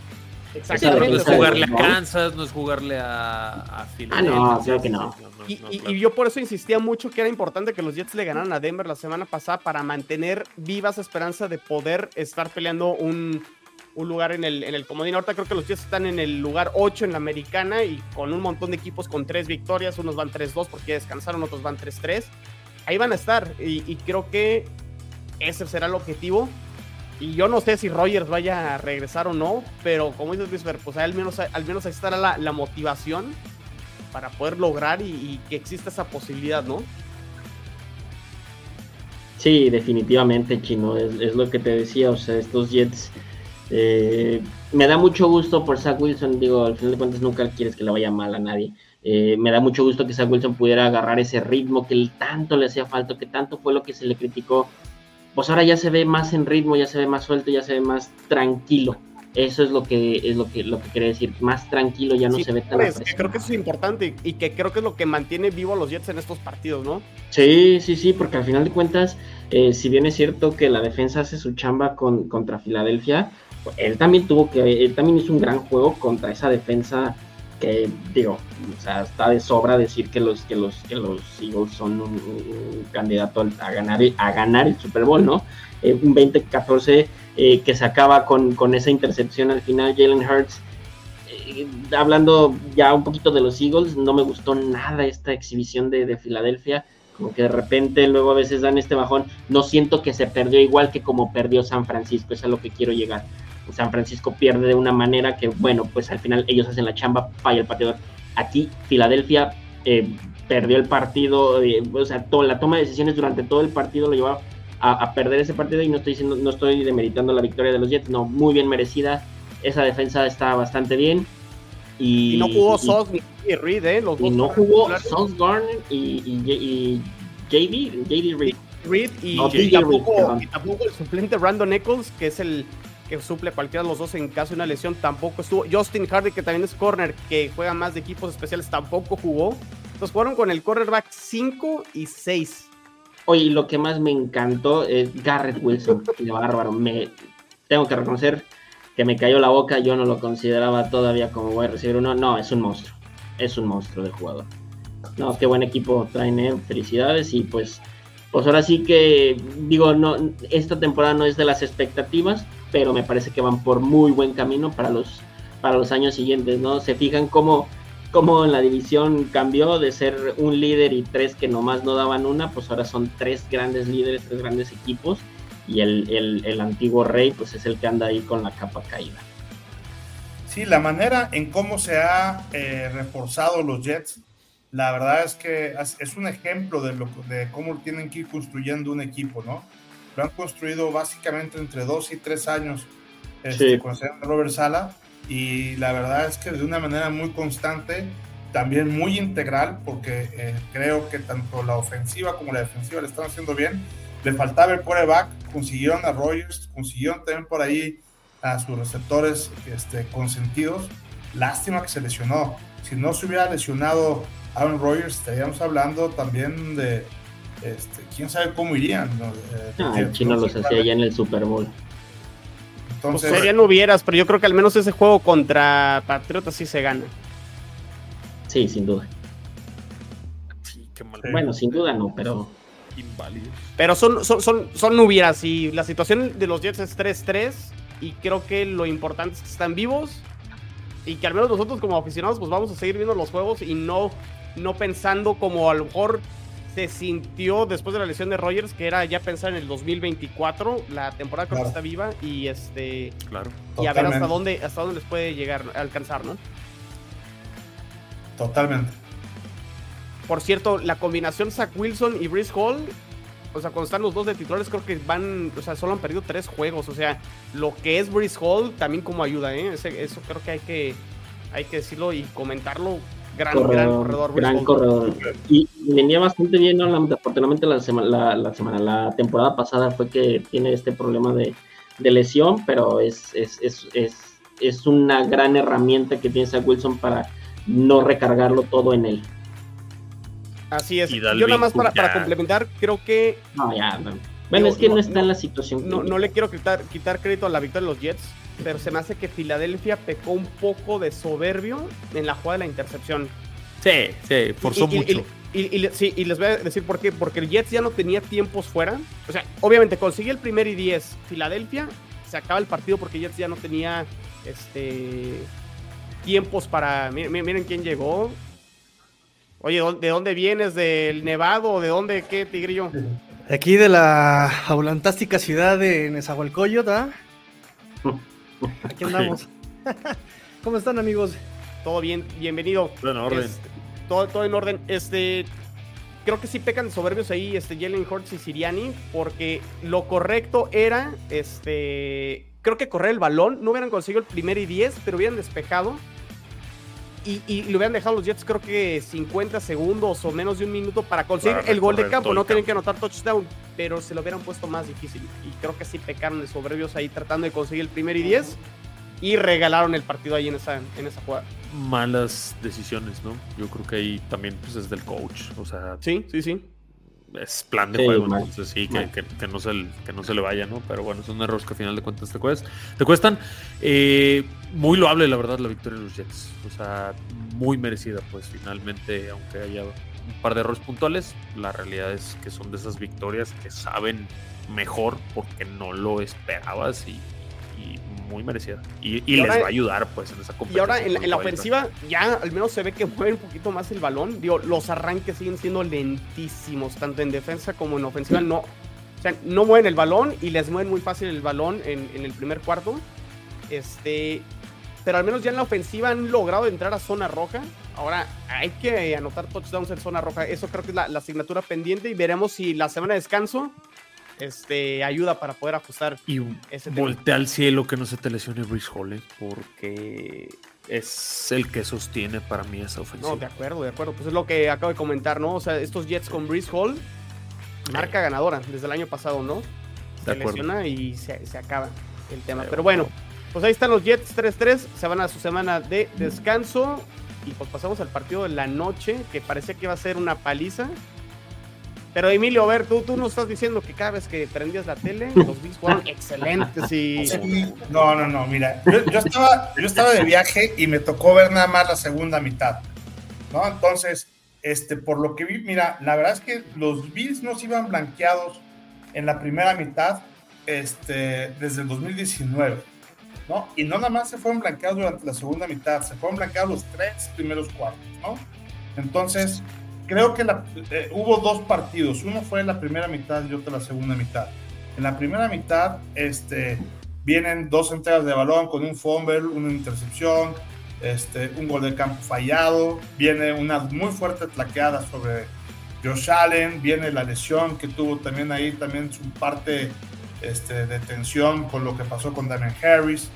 Exactamente. No es jugarle a Kansas, no es jugarle a, a Ah, no, creo que no. Y, y, yo por eso insistía mucho que era importante que los Jets le ganaran a Denver la semana pasada para mantener viva esa esperanza de poder estar peleando un, un lugar en el, en el comodín. Ahorita creo que los Jets están en el lugar 8 en la americana y con un montón de equipos con tres victorias. Unos van 3-2 porque descansaron, otros van 3-3. Ahí van a estar y, creo que ese será el objetivo. Y yo no sé si Rogers vaya a regresar o no, pero como dices Luis, pues al menos, al menos ahí estará la, la motivación para poder lograr y, que exista esa posibilidad, ¿no? Sí, definitivamente, Chino, es, es, lo que te decía, o sea, estos Jets eh, me da mucho gusto por Zach Wilson, digo, al final de cuentas nunca quieres que le vaya mal a nadie. Eh, me da mucho gusto que Zach Wilson pudiera agarrar ese ritmo que tanto le hacía falta, que tanto fue lo que se le criticó. Pues ahora ya se ve más en ritmo, ya se ve más suelto, ya se ve más tranquilo. Eso es lo que es lo que lo que quería decir, más tranquilo, ya no se ve tan pues, Creo que eso es importante y que creo que es lo que mantiene vivo a los Jets en estos partidos, ¿no? Sí, sí, sí, porque al final de cuentas, eh, si bien es cierto que la defensa hace su chamba con, contra Filadelfia, él también tuvo que, él también hizo un gran juego contra esa defensa que digo, o sea, está de sobra decir que los que los que los Eagles son un, candidato a ganar a ganar el Super Bowl, ¿no? Eh, un 20-14 eh, que se acaba con, con, esa intercepción al final, Jalen Hurts. Eh, hablando ya un poquito de los Eagles, no me gustó nada esta exhibición de Filadelfia como que de repente luego a veces dan este bajón. No siento que se perdió igual que como perdió San Francisco, es a lo que quiero llegar. San Francisco pierde de una manera que, bueno, pues al final ellos hacen la chamba, falla el partido. Aquí, Filadelfia eh, perdió el partido, eh, o sea, la toma de decisiones durante todo el partido lo llevaba a, perder ese partido y no estoy diciendo, no estoy demeritando la victoria de los Jets, no, muy bien merecida. Esa defensa está bastante bien. Y, no jugó Sos ni Reed, ¿eh? Los y no jugó Sos Garner y, y, JD, JD Reed. Reed y, tampoco, y, tampoco, el suplente Randall Nichols, que es el que suple cualquiera de los dos en caso de una lesión, tampoco estuvo. Justin Hardy, que también es corner, que juega más de equipos especiales, tampoco jugó. Entonces fueron con el cornerback 5 y 6. Oye, lo que más me encantó es Garrett Wilson, que bárbaro. Me, tengo que reconocer que me cayó la boca, yo no lo consideraba todavía como voy a recibir uno. No, es un monstruo. Es un monstruo de jugador. No, qué buen equipo traen, eh. felicidades y pues pues ahora sí que digo, no, esta temporada no es de las expectativas, pero me parece que van por muy buen camino para los, para los años siguientes, ¿no? Se fijan cómo, cómo en la división cambió de ser un líder y tres que nomás no daban una, pues ahora son tres grandes líderes, tres grandes equipos, y el, el, antiguo rey, pues es el que anda ahí con la capa caída. Sí, la manera en cómo se ha eh, reforzado los Jets, la verdad es que es un ejemplo de, lo, de cómo tienen que ir construyendo un equipo, ¿no? Lo han construido básicamente entre dos y tres años este, con Robert Sala y la verdad es que de una manera muy constante, también muy integral, porque eh, creo que tanto la ofensiva como la defensiva le están haciendo bien. Le faltaba el quarterback, consiguieron a Rogers, consiguieron también por ahí a sus receptores este, consentidos. Lástima que se lesionó. Si no se hubiera lesionado Aaron Rodgers, estaríamos hablando también de, este, quién sabe cómo irían. ¿no? Eh, ah, el chino los hacía ya en el Super Bowl. Entonces, pues serían hubieras, pero yo creo que al menos ese juego contra Patriotas sí se gana. Sí, sin duda. Bueno, sin duda no, pero. Pero son, son, son, son hubieras y la situación de los Jets es 3-3 y creo que lo importante es que están vivos y que al menos nosotros como aficionados pues vamos a seguir viendo los juegos y no, no pensando como a lo mejor se sintió después de la lesión de Rogers que era ya pensar en el 2024, la temporada que está viva y este claro. y a ver hasta dónde hasta dónde les puede llegar a alcanzar, ¿no? Totalmente. Por cierto, la combinación Zach Wilson y Brice Hall, o sea, cuando están los dos de titulares, creo que van, o sea, solo han perdido tres juegos. O sea, lo que es Brice Hall también como ayuda, ¿eh? eso creo que hay que, hay que decirlo y comentarlo Gran corredor. Gran corredor. Y, venía bastante bien, ¿no? afortunadamente la, semana, la, semana, la temporada pasada fue que tiene este problema de, lesión, pero es, es, es, es, una gran herramienta que tiene Wilson para no recargarlo todo en él. Así es. Yo nada más para, para, complementar, creo que... No, ya, Bueno, es que no, está en la situación. No, no le quiero quitar, quitar crédito a la victoria de los Jets pero se me hace que Filadelfia pecó un poco de soberbio en la jugada de la intercepción. Sí, sí, forzó mucho. Y, sí, y les voy a decir por qué. Porque el Jets ya no tenía tiempos fuera. O sea, obviamente consigue el primer y 10 Filadelfia. Se acaba el partido porque Jets ya no tenía este tiempos para. Miren, quién llegó. Oye, ¿de dónde vienes? ¿Del Nevado? ¿O de dónde? ¿Qué, Tigrillo? Aquí de la aulantástica ciudad de Nezahualcóyotl, ¿ah? Aquí andamos. ¿Cómo están, amigos? Todo bien, bienvenido. Todo en orden. todo, todo, en orden. Este, creo que sí pecan soberbios ahí, este, Jalen Hurts y Siriani, porque lo correcto era, este, creo que correr el balón. No hubieran conseguido el primer y 10, pero hubieran despejado. Y, y, le hubieran dejado los Jets, creo que 50 segundos o menos de un minuto para conseguir el gol de campo. No tienen que anotar touchdown pero se lo hubieran puesto más difícil. Y creo que sí pecaron de soberbios ahí tratando de conseguir el primer y 10 y regalaron el partido ahí en esa, en esa jugada. Malas decisiones, ¿no? Yo creo que ahí también pues, es del coach, o sea... Sí, sí, sí. es plan de juego, entonces sí, que, no se, que no se le vaya, ¿no? Pero bueno, son errores que al final de cuentas te, cuestan. Te cuestan. Eh, muy loable, la verdad, la victoria de los Jets. O sea, muy merecida, pues finalmente, aunque haya un par de errores puntuales, la realidad es que son de esas victorias que saben mejor porque no lo esperabas y muy merecida. Y, les va a ayudar, pues, en esa competición. Y ahora en, la ofensiva, ya al menos se ve que mueve un poquito más el balón. Digo, los arranques siguen siendo lentísimos, tanto en defensa como en ofensiva. No, o sea, no mueven el balón y les mueven muy fácil el balón en, el primer cuarto. Este. Pero al menos ya en la ofensiva han logrado entrar a zona roja. Ahora hay que anotar touchdowns en zona roja. Eso creo que es la, la asignatura pendiente y veremos si la semana de descanso este, ayuda para poder ajustar. Y ese voltea al cielo que no se te lesione Brice Hall, ¿eh? porque es el que sostiene para mí esa ofensiva. No, de acuerdo, de acuerdo. Pues es lo que acabo de comentar, ¿no? O sea, estos Jets con Brice Hall, marca ganadora desde el año pasado, ¿no? Se lesiona y se, acaba el tema. Pero bueno, pues ahí están los Jets 3-3, se van a su semana de descanso. Y pues pasamos al partido de la noche, que parecía que iba a ser una paliza. Pero Emilio, a ver, tú, tú nos estás diciendo que cada vez que prendías la tele, los Bills fueron excelentes y... No, no, no, mira, yo, estaba, yo estaba de viaje y me tocó ver nada más la segunda mitad, ¿no? Entonces, este, por lo que vi, mira, la verdad es que los Bills no se iban blanqueados en la primera mitad este, desde el 2019, ¿no? Y no nada más se fueron blanqueados durante la segunda mitad, se fueron blanqueados los tres primeros cuartos, ¿no? Entonces, creo que eh, hubo dos partidos. Uno fue la primera mitad y otro la segunda mitad. En la primera mitad este, vienen dos entregas de balón con un fumble, una intercepción, este, un gol de campo fallado. Viene una muy fuerte tlaqueada sobre Josh Allen. Viene la lesión que tuvo también ahí, también su parte este, de tensión con lo que pasó con Damian Harris.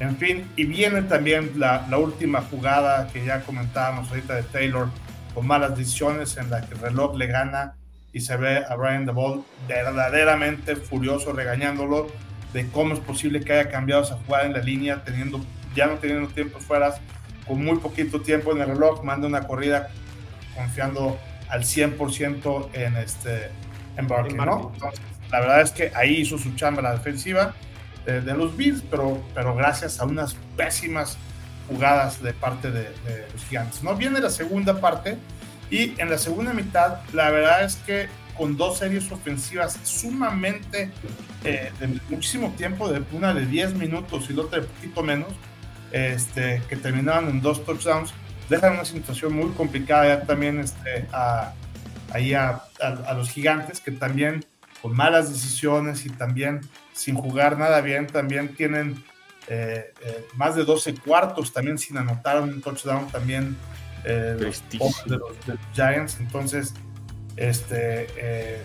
En fin, y viene también la, la última jugada que ya comentábamos ahorita de Taylor con malas decisiones en la que el reloj le gana y se ve a Brian DeBall verdaderamente furioso regañándolo de cómo es posible que haya cambiado esa jugada en la línea teniendo ya no teniendo tiempo fuera con muy poquito tiempo en el reloj manda una corrida confiando al 100% en este en Barkley, ¿no? La verdad es que ahí hizo su chamba la defensiva de, de los Bills, pero, pero gracias a unas pésimas jugadas de parte de, los gigantes. ¿no? Viene la segunda parte y en la segunda mitad la verdad es que con dos series ofensivas sumamente eh, de muchísimo tiempo, de una de 10 minutos y la otra de poquito menos, este, que terminaban en dos touchdowns, dejan una situación muy complicada ya también este, a, ahí a, a, los gigantes que también con malas decisiones y también sin jugar nada bien, también tienen eh, eh, más de 12 cuartos también sin anotar un touchdown también eh, de, los, Giants. Entonces, este,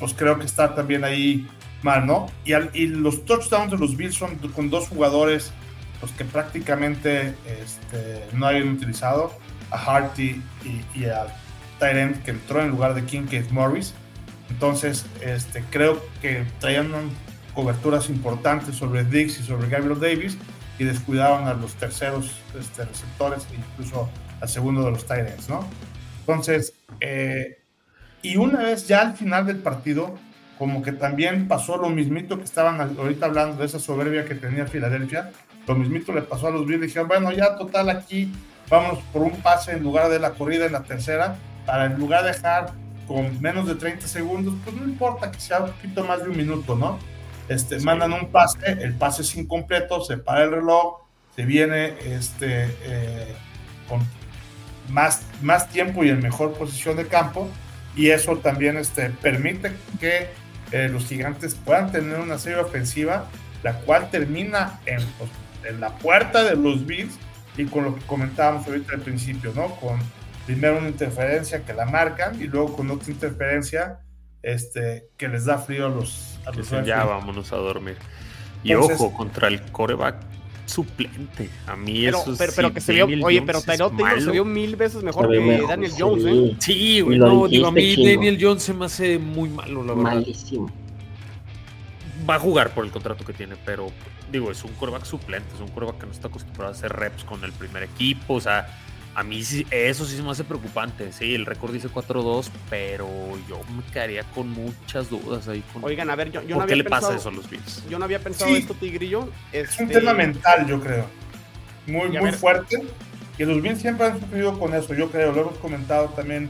pues creo que está también ahí mal, ¿no? Y, y los touchdowns de los Bills son con dos jugadores los que prácticamente este, no habían utilizado, a Harty y, a Tyrant que entró en lugar de King Kate Morris. Entonces, este, creo que traían coberturas importantes sobre Dix y sobre Gabriel Davis y descuidaban a los terceros este, receptores e incluso al segundo de los Tyrants, ¿no? Entonces, eh, y una vez ya al final del partido, como que también pasó lo mismito que estaban ahorita hablando de esa soberbia que tenía Filadelfia, lo mismito le pasó a los Bills, dijeron, bueno, ya total aquí vamos por un pase en lugar de la corrida en la tercera, para en lugar de dejar con menos de 30 segundos, pues no importa que sea un poquito más de un minuto, ¿no? este, mandan un pase, el pase es incompleto, se para el reloj, se viene este, eh, con más, más tiempo y en mejor posición de campo, y eso también este, permite que eh, los gigantes puedan tener una serie ofensiva, la cual termina en, pues, en la puerta de los Bills y con lo que comentábamos ahorita al principio, ¿no? Con primero una interferencia que la marcan y luego con otra interferencia este, que les da frío a los. A ya vámonos a dormir. Y ojo, contra el coreback suplente. A mí pero, eso pero, pero que se vio, oye, pero Tyrod Taylor se vio mil veces mejor que Daniel Jones, ¿eh? Sí, güey, no, digo, a mí Daniel Jones se me hace muy malo, la verdad. Malísimo. Va a jugar por el contrato que tiene, pero digo, es un coreback suplente, es un coreback que no está acostumbrado a hacer reps con el primer equipo, o sea, A mí sí, eso sí se me hace preocupante. Sí, el récord dice 4-2, pero yo me quedaría con muchas dudas ahí. Con... Oigan, a ver, yo, yo ¿Por no qué había le pensado, pasa eso a los Bills? Yo no había pensado Sí. esto, Tigrillo. Es un Este, tema mental, yo creo. Muy, Y a muy ver- fuerte. Que los Bills siempre han sufrido con eso, yo creo. Lo hemos comentado también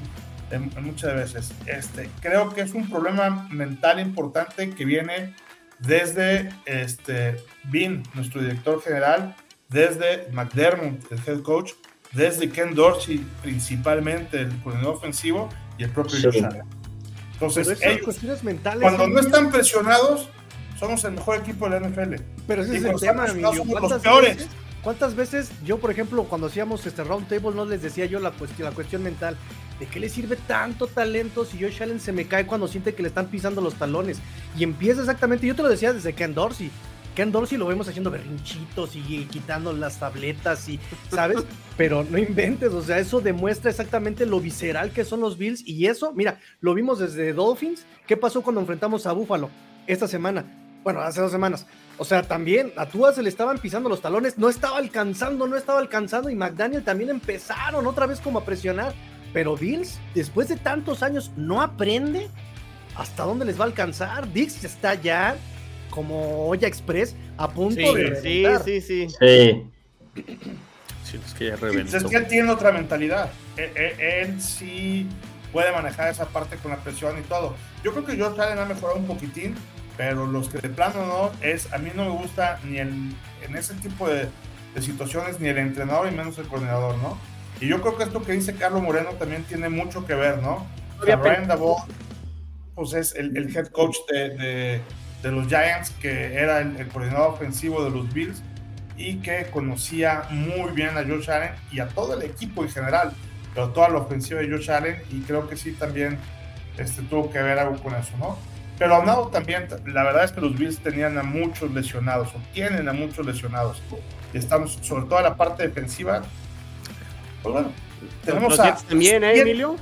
en- en muchas veces. Este, creo que es un problema mental importante que viene desde este, Bean, nuestro director general, desde McDermott, el head coach, desde Ken Dorsey, principalmente el coordinador ofensivo, y el propio Sí. Josh Allen. Entonces, esas ellos, cuestiones mentales. cuando no están presionados, somos el mejor equipo de la NFL. Pero ese y es el tema, somos los ¿Cuántas peores. veces, ¿Cuántas veces yo, por ejemplo, cuando hacíamos este round table, no les decía yo la cuestión, la cuestión mental? ¿De qué le sirve tanto talento si Josh Allen se me cae cuando siente que le están pisando los talones? Y empieza exactamente, yo te lo decía desde Ken Dorsey. Ken Dorsey lo vemos haciendo berrinchitos y quitando las tabletas y, ¿sabes? Pero no inventes, o sea, eso demuestra exactamente lo visceral que son los Bills y eso, mira, lo vimos desde Dolphins. ¿Qué pasó cuando enfrentamos a Buffalo esta semana? Bueno, hace dos semanas. O sea, también a Tua se le estaban pisando los talones, no estaba alcanzando, no estaba alcanzando y McDaniel también empezaron otra vez como a presionar. Pero Bills, después de tantos años, no aprende hasta dónde les va a alcanzar. Dix está ya como olla express a punto Sí, de sí, reventar. sí, sí. Sí. Sí, es que ya reventó. es que él tiene otra mentalidad. Él, él- él sí puede manejar esa parte con la presión y todo. Yo creo que George Allen ha mejorado un poquitín, pero los que de plano no, es, a mí no me gusta ni el, en ese tipo de, de situaciones ni el entrenador y menos el coordinador, ¿no? Y yo creo que esto que dice Carlos Moreno también tiene mucho que ver, ¿no? O sea, Ryan Dabov, pues es el, el head coach de, de- de los Giants, que era el, el coordinador ofensivo de los Bills y que conocía muy bien a Josh Allen y a todo el equipo en general, pero toda la ofensiva de Josh Allen y creo que sí también este, tuvo que ver algo con eso, ¿no? Pero aunado también, la verdad es que los Bills tenían a muchos lesionados o tienen a muchos lesionados. Y estamos, sobre todo en la parte defensiva, pues bueno, tenemos Los a... Jets también, ¿eh, siete- Emilio?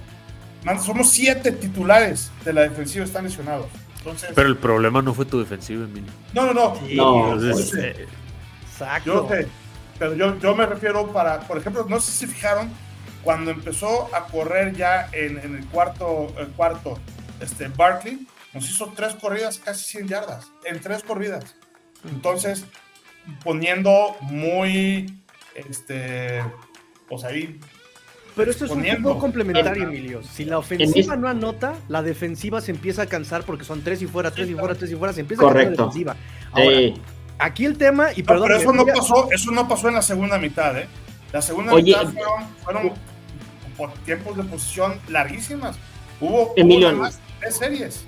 Man, somos siete titulares de la defensiva están lesionados. Entonces, Pero el problema no fue tu defensiva, Emilio. no, no, no. No, Entonces, sí. eh, Exacto. Yo sé, pero yo, yo me refiero para, por ejemplo, no sé si se fijaron, cuando empezó a correr ya en, en el cuarto, el cuarto, este, Barkley nos hizo tres corridas, casi 100 yardas, en tres corridas. Entonces, poniendo muy, este, pues ahí, Pero eso es un fútbol complementario, En- Emilio. Si la ofensiva en no anota, la defensiva se empieza a cansar porque son tres y fuera, tres y fuera, tres y fuera, se empieza a cansar la defensiva. Ahora, Sí. aquí el tema, y No, perdón, pero eso no pasó, eso no pasó en la segunda mitad, ¿eh? La segunda Oye, mitad fueron, fueron por tiempos de posición larguísimas. Hubo, Emilio, hubo más tres series.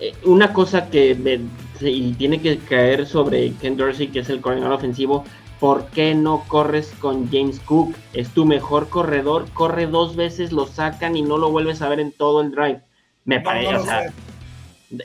Eh, una cosa que me- y tiene que caer sobre Ken Dorsey, que es el coordinador ofensivo, ¿por qué no corres con James Cook? Es tu mejor corredor, corre dos veces, lo sacan y no lo vuelves a ver en todo el drive. Me No, parece, no o sea,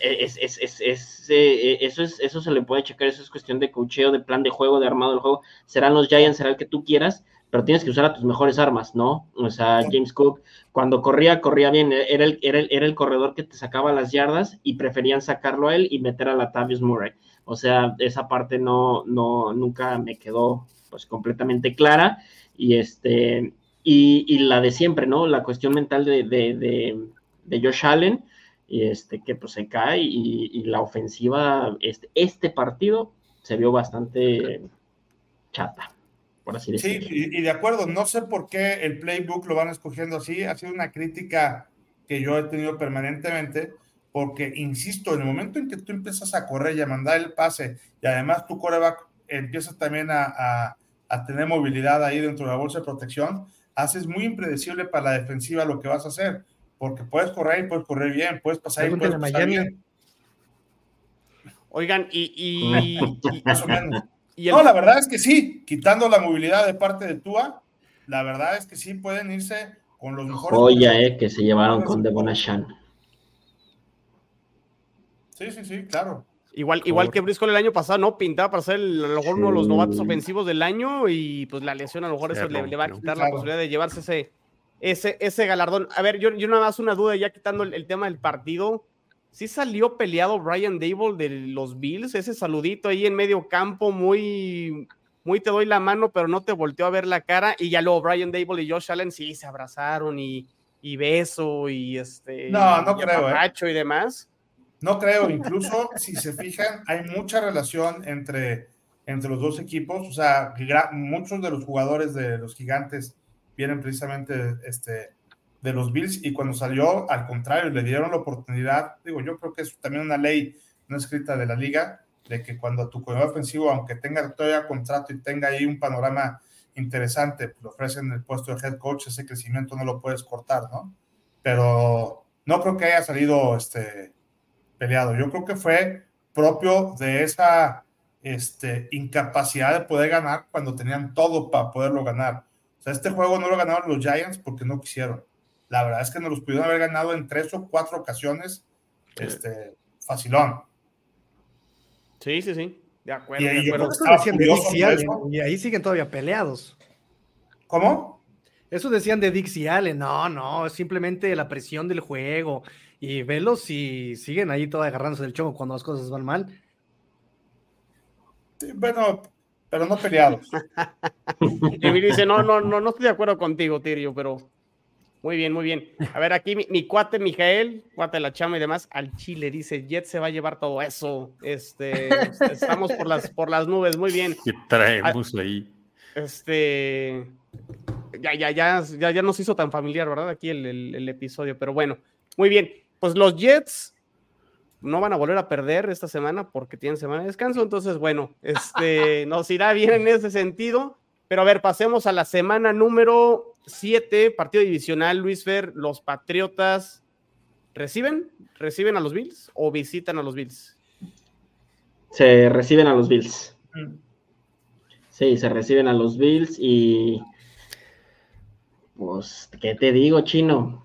es, es- es- es, eh, eso, es, eso se le puede checar, eso es cuestión de cocheo, de plan de juego, de armado del juego. Serán los Giants, será el que tú quieras, pero tienes que usar a tus mejores armas, ¿no? O sea, James Cook, cuando corría, corría bien, era el, era el, era el corredor que te sacaba las yardas y preferían sacarlo a él y meter a Latavius Murray. O sea, esa parte no, no, nunca me quedó pues completamente clara y este, y, y la de siempre, ¿no? La cuestión mental de, de, de, de Josh Allen, y este, que pues se cae y, y la ofensiva, este, este partido se vio bastante chata, por así Sí, decirlo. y, y de acuerdo, no sé por qué el playbook lo van escogiendo así, ha sido una crítica que yo he tenido permanentemente, porque, insisto, en el momento en que tú empiezas a correr y a mandar el pase, y además tu coreback empieza también a, a- a tener movilidad ahí dentro de la bolsa de protección, haces muy impredecible para la defensiva lo que vas a hacer, porque puedes correr y puedes correr bien, puedes pasar y puedes pasar Miami. bien, Oigan, y, y, y- más o menos. y el- No, la verdad es que sí, quitando la movilidad de parte de Tua, la verdad es que sí pueden irse con los mejores. Joya, eh, que se llevaron con Devon Ashan. Sí, sí, sí, claro. igual, igual que Briscoe el año pasado, ¿no? Pintaba para ser el- a lo mejor uno de los novatos ofensivos del año y pues la lesión a lo mejor eso le, le va a quitar la posibilidad de llevarse ese, ese, ese galardón. A ver, yo, yo nada más una duda, ya quitando el, el tema del partido. ¿Sí salió peleado Brian Dable de los Bills? Ese saludito ahí en medio campo muy muy te doy la mano, pero no te volteó a ver la cara. Y ya luego Brian Dable y Josh Allen sí se abrazaron y, y beso y este. No, no creo, ¿eh? y demás. No creo, incluso si se fijan, hay mucha relación entre, entre los dos equipos. O sea, muchos de los jugadores de los gigantes vienen precisamente este, de los Bills y cuando salió, al contrario, le dieron la oportunidad. Digo, yo creo que es también una ley no escrita de la liga, de que cuando tu jugador ofensivo, aunque tenga todavía contrato y tenga ahí un panorama interesante, le ofrecen el puesto de head coach, ese crecimiento no lo puedes cortar, ¿no? Pero no creo que haya salido este, peleado. Yo creo que fue propio de esa este, incapacidad de poder ganar cuando tenían todo para poderlo ganar. O sea, este juego no lo ganaron los Giants porque no quisieron. La verdad es que nos los pudieron haber ganado en tres o cuatro ocasiones. Este, facilón. Sí, sí, sí. De acuerdo. Y, ahí siguen todavía peleados. ¿Cómo? Eso decían de Dixie Allen. No, no, es simplemente la presión del juego y velos si siguen ahí todo agarrándose del chongo cuando las cosas van mal. bueno, pero no peleados. y me dice, no, no, no, no estoy de acuerdo contigo, Tirio, pero muy bien, muy bien. A ver, aquí mi, cuate Mijael, cuate la chama y demás, al Chile dice, Jet se va a llevar todo eso. Este, estamos por las, por las nubes, muy bien. ¿Qué traemos ahí? Este, ya, ya, ya, ya, ya nos hizo tan familiar, ¿verdad? Aquí el, el episodio, pero bueno, muy bien pues los Jets no van a volver a perder esta semana porque tienen semana de descanso. Entonces, bueno, este, nos irá bien en ese sentido. Pero a ver, pasemos a la semana número 7, partido divisional. Luis Fer, los Patriotas reciben, reciben a los Bills o visitan a los Bills. Se reciben a los Bills. Mm. Sí, se reciben a los Bills y pues, ¿qué te digo, chino?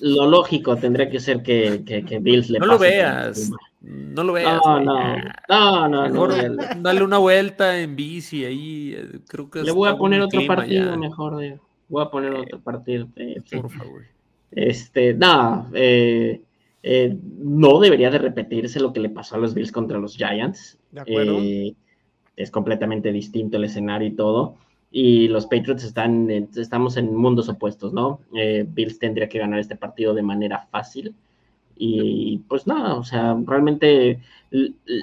lo lógico tendría que ser que, que, Bills le No lo veas. No lo veas. No, no, no, no, mejor dale una vuelta en bici ahí. Eh, creo que Le voy a poner otro partido mejor. Voy a poner otro partido. Por favor. Este, no, eh, eh, no debería de repetirse lo que le pasó a los Bills contra los Giants. De acuerdo. es completamente distinto el escenario y todo y los Patriots están, estamos en mundos opuestos, ¿no? Eh, Bills tendría que ganar este partido de manera fácil y pues nada, o sea, realmente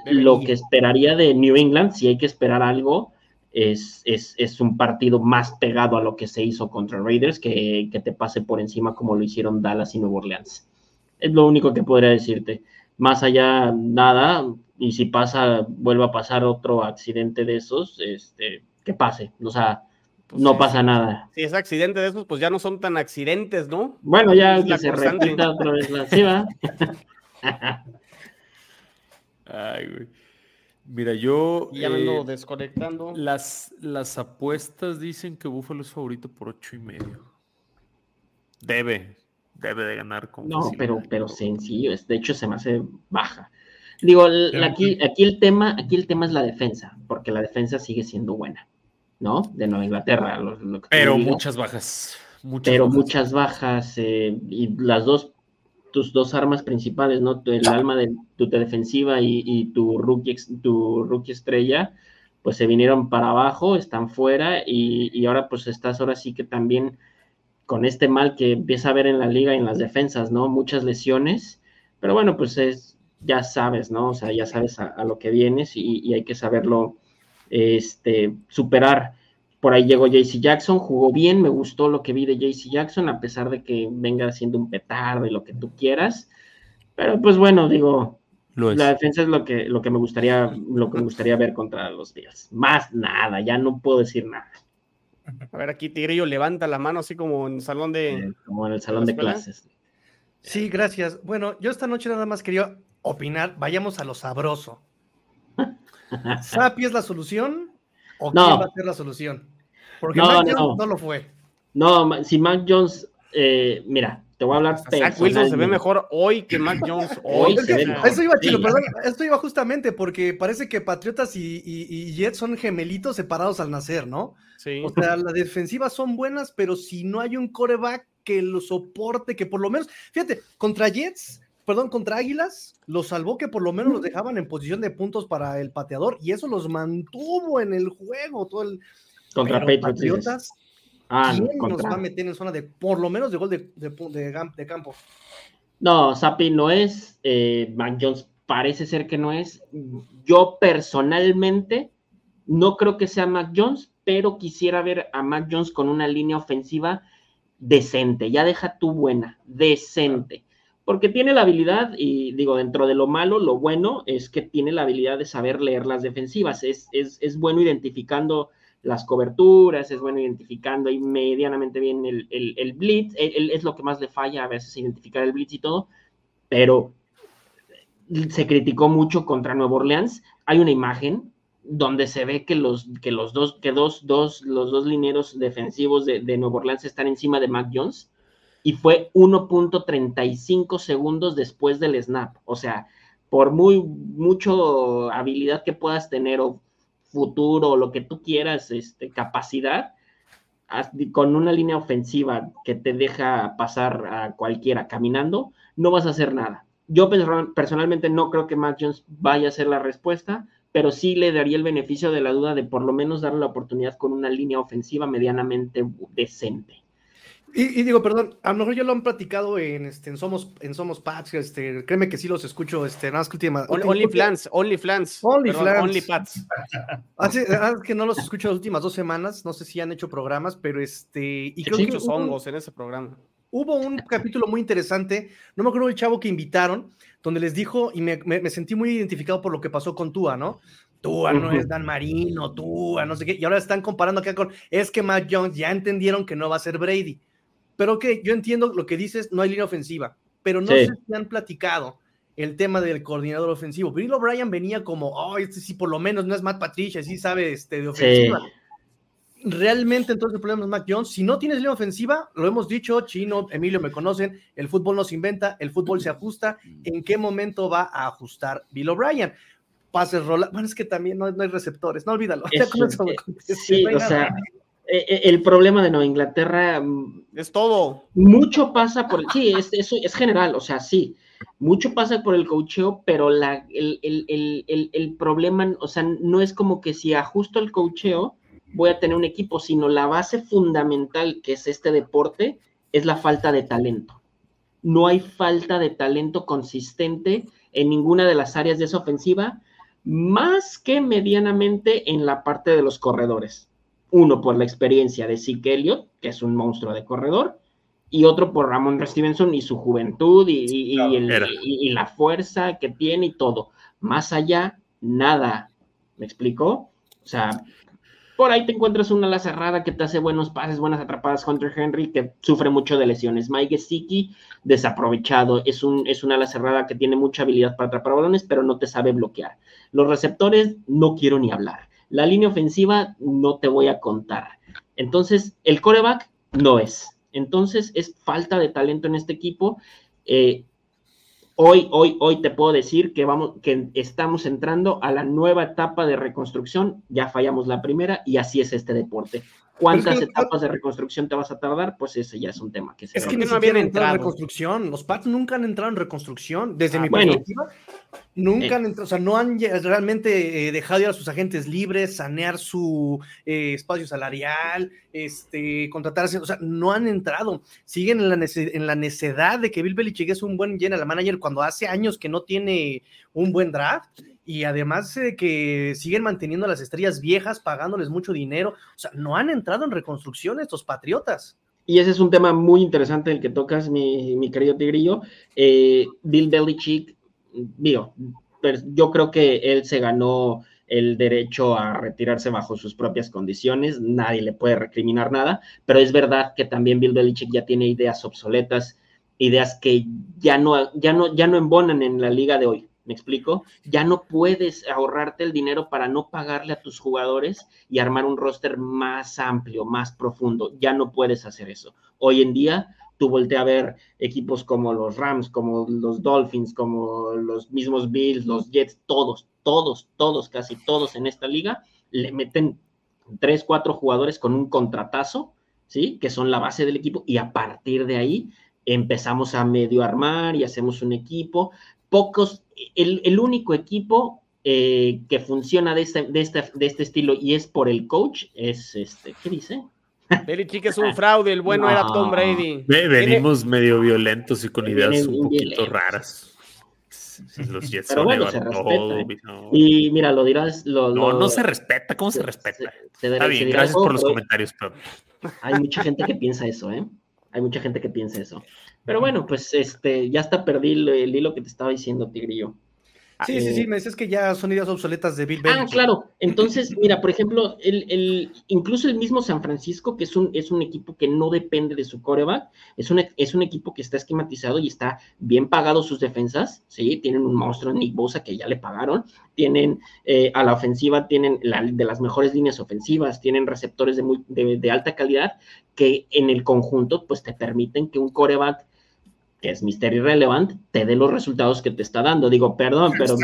lo que esperaría de New England, si hay que esperar algo, es, es, un partido más pegado a lo que se hizo contra Raiders que, que te pase por encima como lo hicieron Dallas y Nueva Orleans. Es lo único que podría decirte. Más allá, nada, y si pasa, vuelve a pasar otro accidente de esos, este, que pase, o sea, pues no pasa nada. Si es accidente de esos, pues ya no son tan accidentes, ¿no? Bueno, ya que se repita otra vez la sí, Ay, güey. Mira, yo. Ya me ando eh, desconectando. Las, las apuestas dicen que Búfalo es favorito por ocho y medio. Debe, debe de ganar con. No, pero, pero sencillo. de hecho, se me hace baja. Digo, aquí, aquí, el tema, aquí el tema es la defensa, porque la defensa sigue siendo buena, ¿no? De Nueva Inglaterra. pero muchas bajas. pero muchas bajas eh, y las dos, tus dos armas principales, ¿no? El alma de tu defensiva y, tu, rookie, tu rookie estrella, pues se vinieron para abajo, están fuera y, y ahora pues estás ahora sí que también con este mal que empieza a haber en la liga y en las defensas, ¿no? Muchas lesiones, pero bueno, pues es, ya sabes, ¿no? O sea, ya sabes a, lo que vienes y, hay que saberlo este, superar. Por ahí llegó JC Jackson, jugó bien, me gustó lo que vi de JC Jackson, a pesar de que venga siendo un petardo y lo que tú quieras. Pero pues bueno, digo, la defensa es lo que, lo que me gustaría, lo que me gustaría ver contra los días. Más nada, ya no puedo decir nada. A ver, aquí Tigrillo levanta la mano así como en el salón de. como en el salón de clases. Sí, gracias. Bueno, yo esta noche nada más quería opinar, vayamos a lo sabroso. ¿Sapi es la solución o quién va a ser la solución? Porque no, Mac Jones no. lo fue. No, si Mac Jones, eh, mira, te voy a hablar. Zach Wilson se ve mejor hoy que Mac Jones. Hoy Eso iba, chino, perdón, esto iba justamente porque parece que Patriotas y, y, Jets son gemelitos separados al nacer, ¿no? Sí. O sea, las defensivas son buenas, pero si no hay un coreback que lo soporte, que por lo menos, fíjate, contra Jets perdón, contra Águilas, los salvó que por lo menos los dejaban en posición de puntos para el pateador y eso los mantuvo en el juego todo el contra Patriotas. Ah, ¿Quién nos va a meter en zona de por lo menos de gol de, de, campo? No, Sapi no es, eh, Mac Jones parece ser que no es. Yo personalmente no creo que sea Mac Jones, pero quisiera ver a Mac Jones con una línea ofensiva decente. Ya deja tu buena, decente porque tiene la habilidad, y digo, dentro de lo malo, lo bueno es que tiene la habilidad de saber leer las defensivas. Es, es, bueno identificando las coberturas, es bueno identificando ahí medianamente bien el, el, blitz. es lo que más le falla a veces identificar el blitz y todo, pero se criticó mucho contra Nueva Orleans. Hay una imagen donde se ve que los, que los dos, que dos, dos, los dos lineros defensivos de, de Orleans están encima de Mac Jones y fue 1.35 segundos después del snap. O sea, por muy mucho habilidad que puedas tener o futuro o lo que tú quieras, este, capacidad, con una línea ofensiva que te deja pasar a cualquiera caminando, no vas a hacer nada. Yo personalmente no creo que Mac Jones vaya a ser la respuesta, pero sí le daría el beneficio de la duda de por lo menos darle la oportunidad con una línea ofensiva medianamente decente. Y, digo, perdón, a lo mejor ya lo han platicado en, este, en Somos, en Somos Pats, este, créeme que sí los escucho, este, nada más que última. Only, Flans, Only Flans. Only Flans. Only Pats. Hace, ah, que no los escucho las últimas dos semanas, no sé si han hecho programas, pero este. Y creo que muchos hongos en ese programa. Hubo un capítulo muy interesante, no me acuerdo del chavo que invitaron, donde les dijo, y me, me, sentí muy identificado por lo que pasó con Tua, ¿no? Tua no es Dan Marino, Tua, no sé qué, y ahora están comparando acá con, es que Matt Jones ya entendieron que no va a ser Brady pero que yo entiendo lo que dices, no hay línea ofensiva, pero no sé si han platicado el tema del coordinador ofensivo. Bill O'Brien venía como, oh, este sí por lo menos no es Matt Patricia, sí sabe este, de ofensiva. Realmente entonces el problema es Mac Jones. Si no tienes línea ofensiva, lo hemos dicho, Chino, Emilio me conocen, el fútbol no se inventa, el fútbol se ajusta. ¿En qué momento va a ajustar Bill O'Brien? Pases rola, bueno, es que también no, hay receptores, no olvídalo. sí, o sea, el problema de Nueva Inglaterra mm, es todo. Mucho pasa por, sí, es, eso es general, o sea, sí, mucho pasa por el cocheo, pero la, el, el, el, problema, o sea, no es como que si ajusto el cocheo voy a tener un equipo, sino la base fundamental que es este deporte es la falta de talento. No hay falta de talento consistente en ninguna de las áreas de esa ofensiva, más que medianamente en la parte de los corredores uno por la experiencia de Zeke Elliott, que es un monstruo de corredor, y otro por Ramón Stevenson y su juventud y, la fuerza que tiene y todo. Más allá, nada. ¿Me explico? O sea, por ahí te encuentras una ala cerrada que te hace buenos pases, buenas atrapadas. Hunter Henry, que sufre mucho de lesiones. Mike Gesicki, desaprovechado. Es, un, es una ala cerrada que tiene mucha habilidad para atrapar balones, pero no te sabe bloquear. Los receptores, no quiero ni hablar. La línea ofensiva no te voy a contar. Entonces, el coreback no es. Entonces, es falta de talento en este equipo. Eh, hoy, hoy, hoy te puedo decir que, vamos, que estamos entrando a la nueva etapa de reconstrucción. Ya fallamos la primera y así es este deporte. ¿Cuántas etapas de reconstrucción te vas a tardar? Pues ese ya es un tema que se Es que no habían entrado en reconstrucción. Los Pats nunca han entrado en reconstrucción. Desde ah, mi perspectiva, nunca eh. han entrado. O sea, no han realmente eh, dejado ir a sus agentes libres, sanear su eh, espacio salarial, este, contratarse. O sea, no han entrado. Siguen en la, en la necedad de que Bill Belichick es un buen general manager cuando hace años que no tiene un buen draft y además de que siguen manteniendo a las estrellas viejas, pagándoles mucho dinero. O sea, no han entrado en reconstrucción estos patriotas. Y ese es un tema muy interesante el que tocas, mi, mi querido Tigrillo. Bill Belichick, yo creo que él se ganó el derecho a retirarse bajo sus propias condiciones, nadie le puede recriminar nada, pero es verdad que también Bill Belichick ya tiene ideas obsoletas, ideas que ya no, ya no, ya no embonan en la liga de hoy. ¿Me explico? Ya no puedes ahorrarte el dinero para no pagarle a tus jugadores y armar un roster más amplio, más profundo. Ya no puedes hacer eso. Hoy en día, tú volteas a ver equipos como los Rams, como los Dolphins, como los mismos Bills, los Jets, todos, todos, todos, casi todos en esta liga, le meten tres, cuatro jugadores con un contratazo, ¿sí? Que son la base del equipo y a partir de ahí empezamos a medio armar y hacemos un equipo. Pocos, el, el único equipo eh, que funciona de este, de, este, de este estilo y es por el coach es este, ¿qué dice? Belichick es un fraude, el bueno era Tom Brady. venimos medio violentos y con ideas un poquito raras. Los Jets Pero bueno, se respeta. Y mira, lo dirás. Lo, no, no se respeta. ¿Cómo se, respeta? Está bien, gracias por los comentarios, pero... Hay mucha gente que piensa eso, ¿eh? Hay mucha gente que piensa eso. Pero bueno, pues este, ya está perdí el, el hilo que te estaba diciendo, Tigrillo. Sí, sí, sí, eh, me dices que ya son ideas obsoletas de Bill Belichick. Ah, claro. Entonces, mira, por ejemplo, el, el, incluso el mismo San Francisco, que es un, es un equipo que no depende de su coreback, es un, es un equipo que está esquematizado y está bien pagado sus defensas, ¿sí? Tienen un monstruo, Nick Bosa, que ya le pagaron, tienen eh, a la ofensiva, tienen la, de las mejores líneas ofensivas, tienen receptores de, muy, de, de alta calidad que en el conjunto, pues te permiten que un coreback que es Mister Irrelevant, te dé los resultados que te está dando. Digo, perdón, pero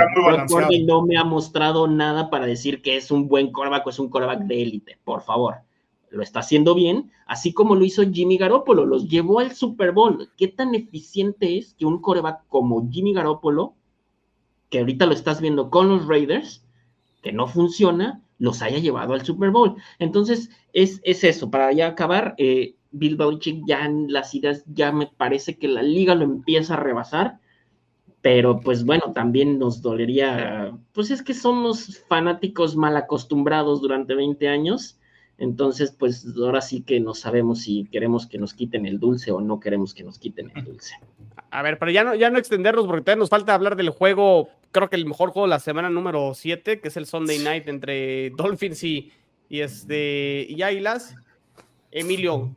no me ha mostrado nada para decir que es un buen coreback o es un coreback de élite, por favor. Lo está haciendo bien, así como lo hizo Jimmy Garoppolo, los llevó al Super Bowl. ¿Qué tan eficiente es que un coreback como Jimmy Garoppolo, que ahorita lo estás viendo con los Raiders, que no funciona, los haya llevado al Super Bowl? Entonces, es, es eso, para ya acabar, eh, Bill Belichick ya en las ideas, ya me parece que la liga lo empieza a rebasar, pero pues bueno, también nos dolería, pues es que somos fanáticos mal acostumbrados durante 20 años, entonces pues ahora sí que no sabemos si queremos que nos quiten el dulce o no queremos que nos quiten el dulce. A ver, pero ya no, ya no extendernos porque todavía nos falta hablar del juego, creo que el mejor juego de la semana número 7, que es el Sunday Night entre Dolphins y, y, este, y Águilas. Emilio,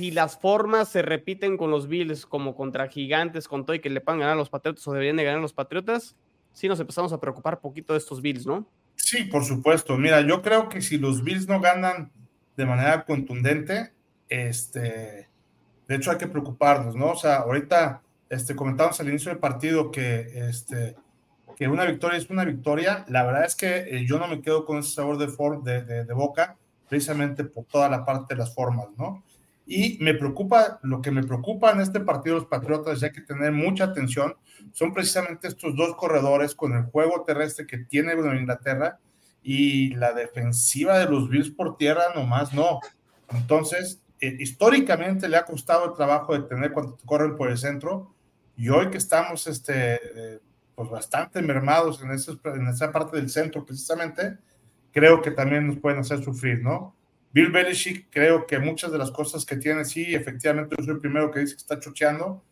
si las formas se repiten con los Bills como contra Gigantes, con todo y que le puedan ganar a los Patriotas o deberían de ganar a los Patriotas, sí nos empezamos a preocupar poquito de estos Bills, ¿no? Sí, por supuesto. Mira, yo creo que si los Bills no ganan de manera contundente, este, de hecho hay que preocuparnos, ¿no? O sea, ahorita este, comentamos al inicio del partido que, este, que una victoria es una victoria. La verdad es que eh, yo no me quedo con ese sabor de, de, de boca, precisamente por toda la parte de las formas, ¿no? Y me preocupa, lo que me preocupa en este partido de los Patriotas, ya que tener mucha atención, son precisamente estos dos corredores con el juego terrestre que tiene Inglaterra y la defensiva de los Bills por tierra nomás no. Entonces, eh, históricamente le ha costado el trabajo de tener cuando corren por el centro y hoy que estamos este, eh, pues bastante mermados en, en esa parte del centro precisamente, creo que también nos pueden hacer sufrir, ¿no? Bill Belichick, creo que muchas de las cosas que tiene, sí, efectivamente, yo soy el primero que dice que está chocheando,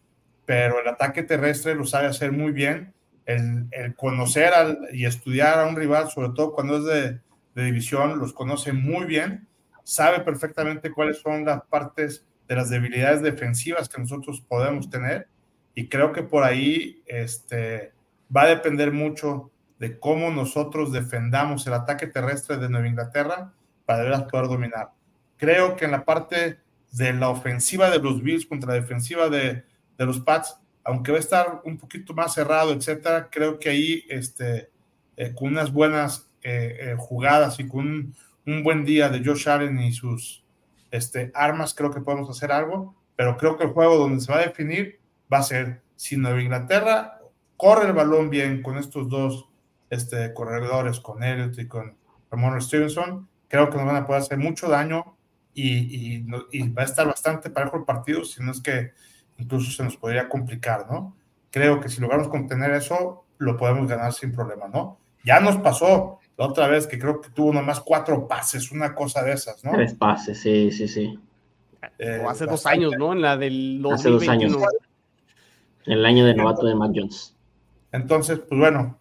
pero el ataque terrestre lo sabe hacer muy bien. El, conocer al, y estudiar a un rival, sobre todo cuando es de, de, división, los conoce muy bien, sabe perfectamente cuáles son las partes de las debilidades defensivas que nosotros podemos tener, y creo que por ahí este, va a depender mucho de cómo nosotros defendamos el ataque terrestre de Nueva Inglaterra para poder dominar. Creo que en la parte de la ofensiva de los Bills contra la defensiva de, de los Pats, aunque va a estar un poquito más cerrado, etcétera, creo que ahí, este, eh, con unas buenas eh, eh, jugadas y con un, un, buen día de Josh Allen y sus este, armas, creo que podemos hacer algo, pero creo que el juego donde se va a definir va a ser si Nueva Inglaterra corre el balón bien con estos dos este, corredores, con Elliott y con Ramon Stevenson, creo que nos van a poder hacer mucho daño y, va a estar bastante parejo el partido, si no es que incluso se nos podría complicar, ¿no? Creo que si logramos contener eso, lo podemos ganar sin problema, ¿no? Ya nos pasó la otra vez que creo que tuvo nomás cuatro pases, una cosa de esas, ¿no? Tres pases, sí, sí, sí. Eh, hace dos años, ¿no? En la del 2021. Hace dos años. El año de novato de Mac Jones. Entonces, pues bueno,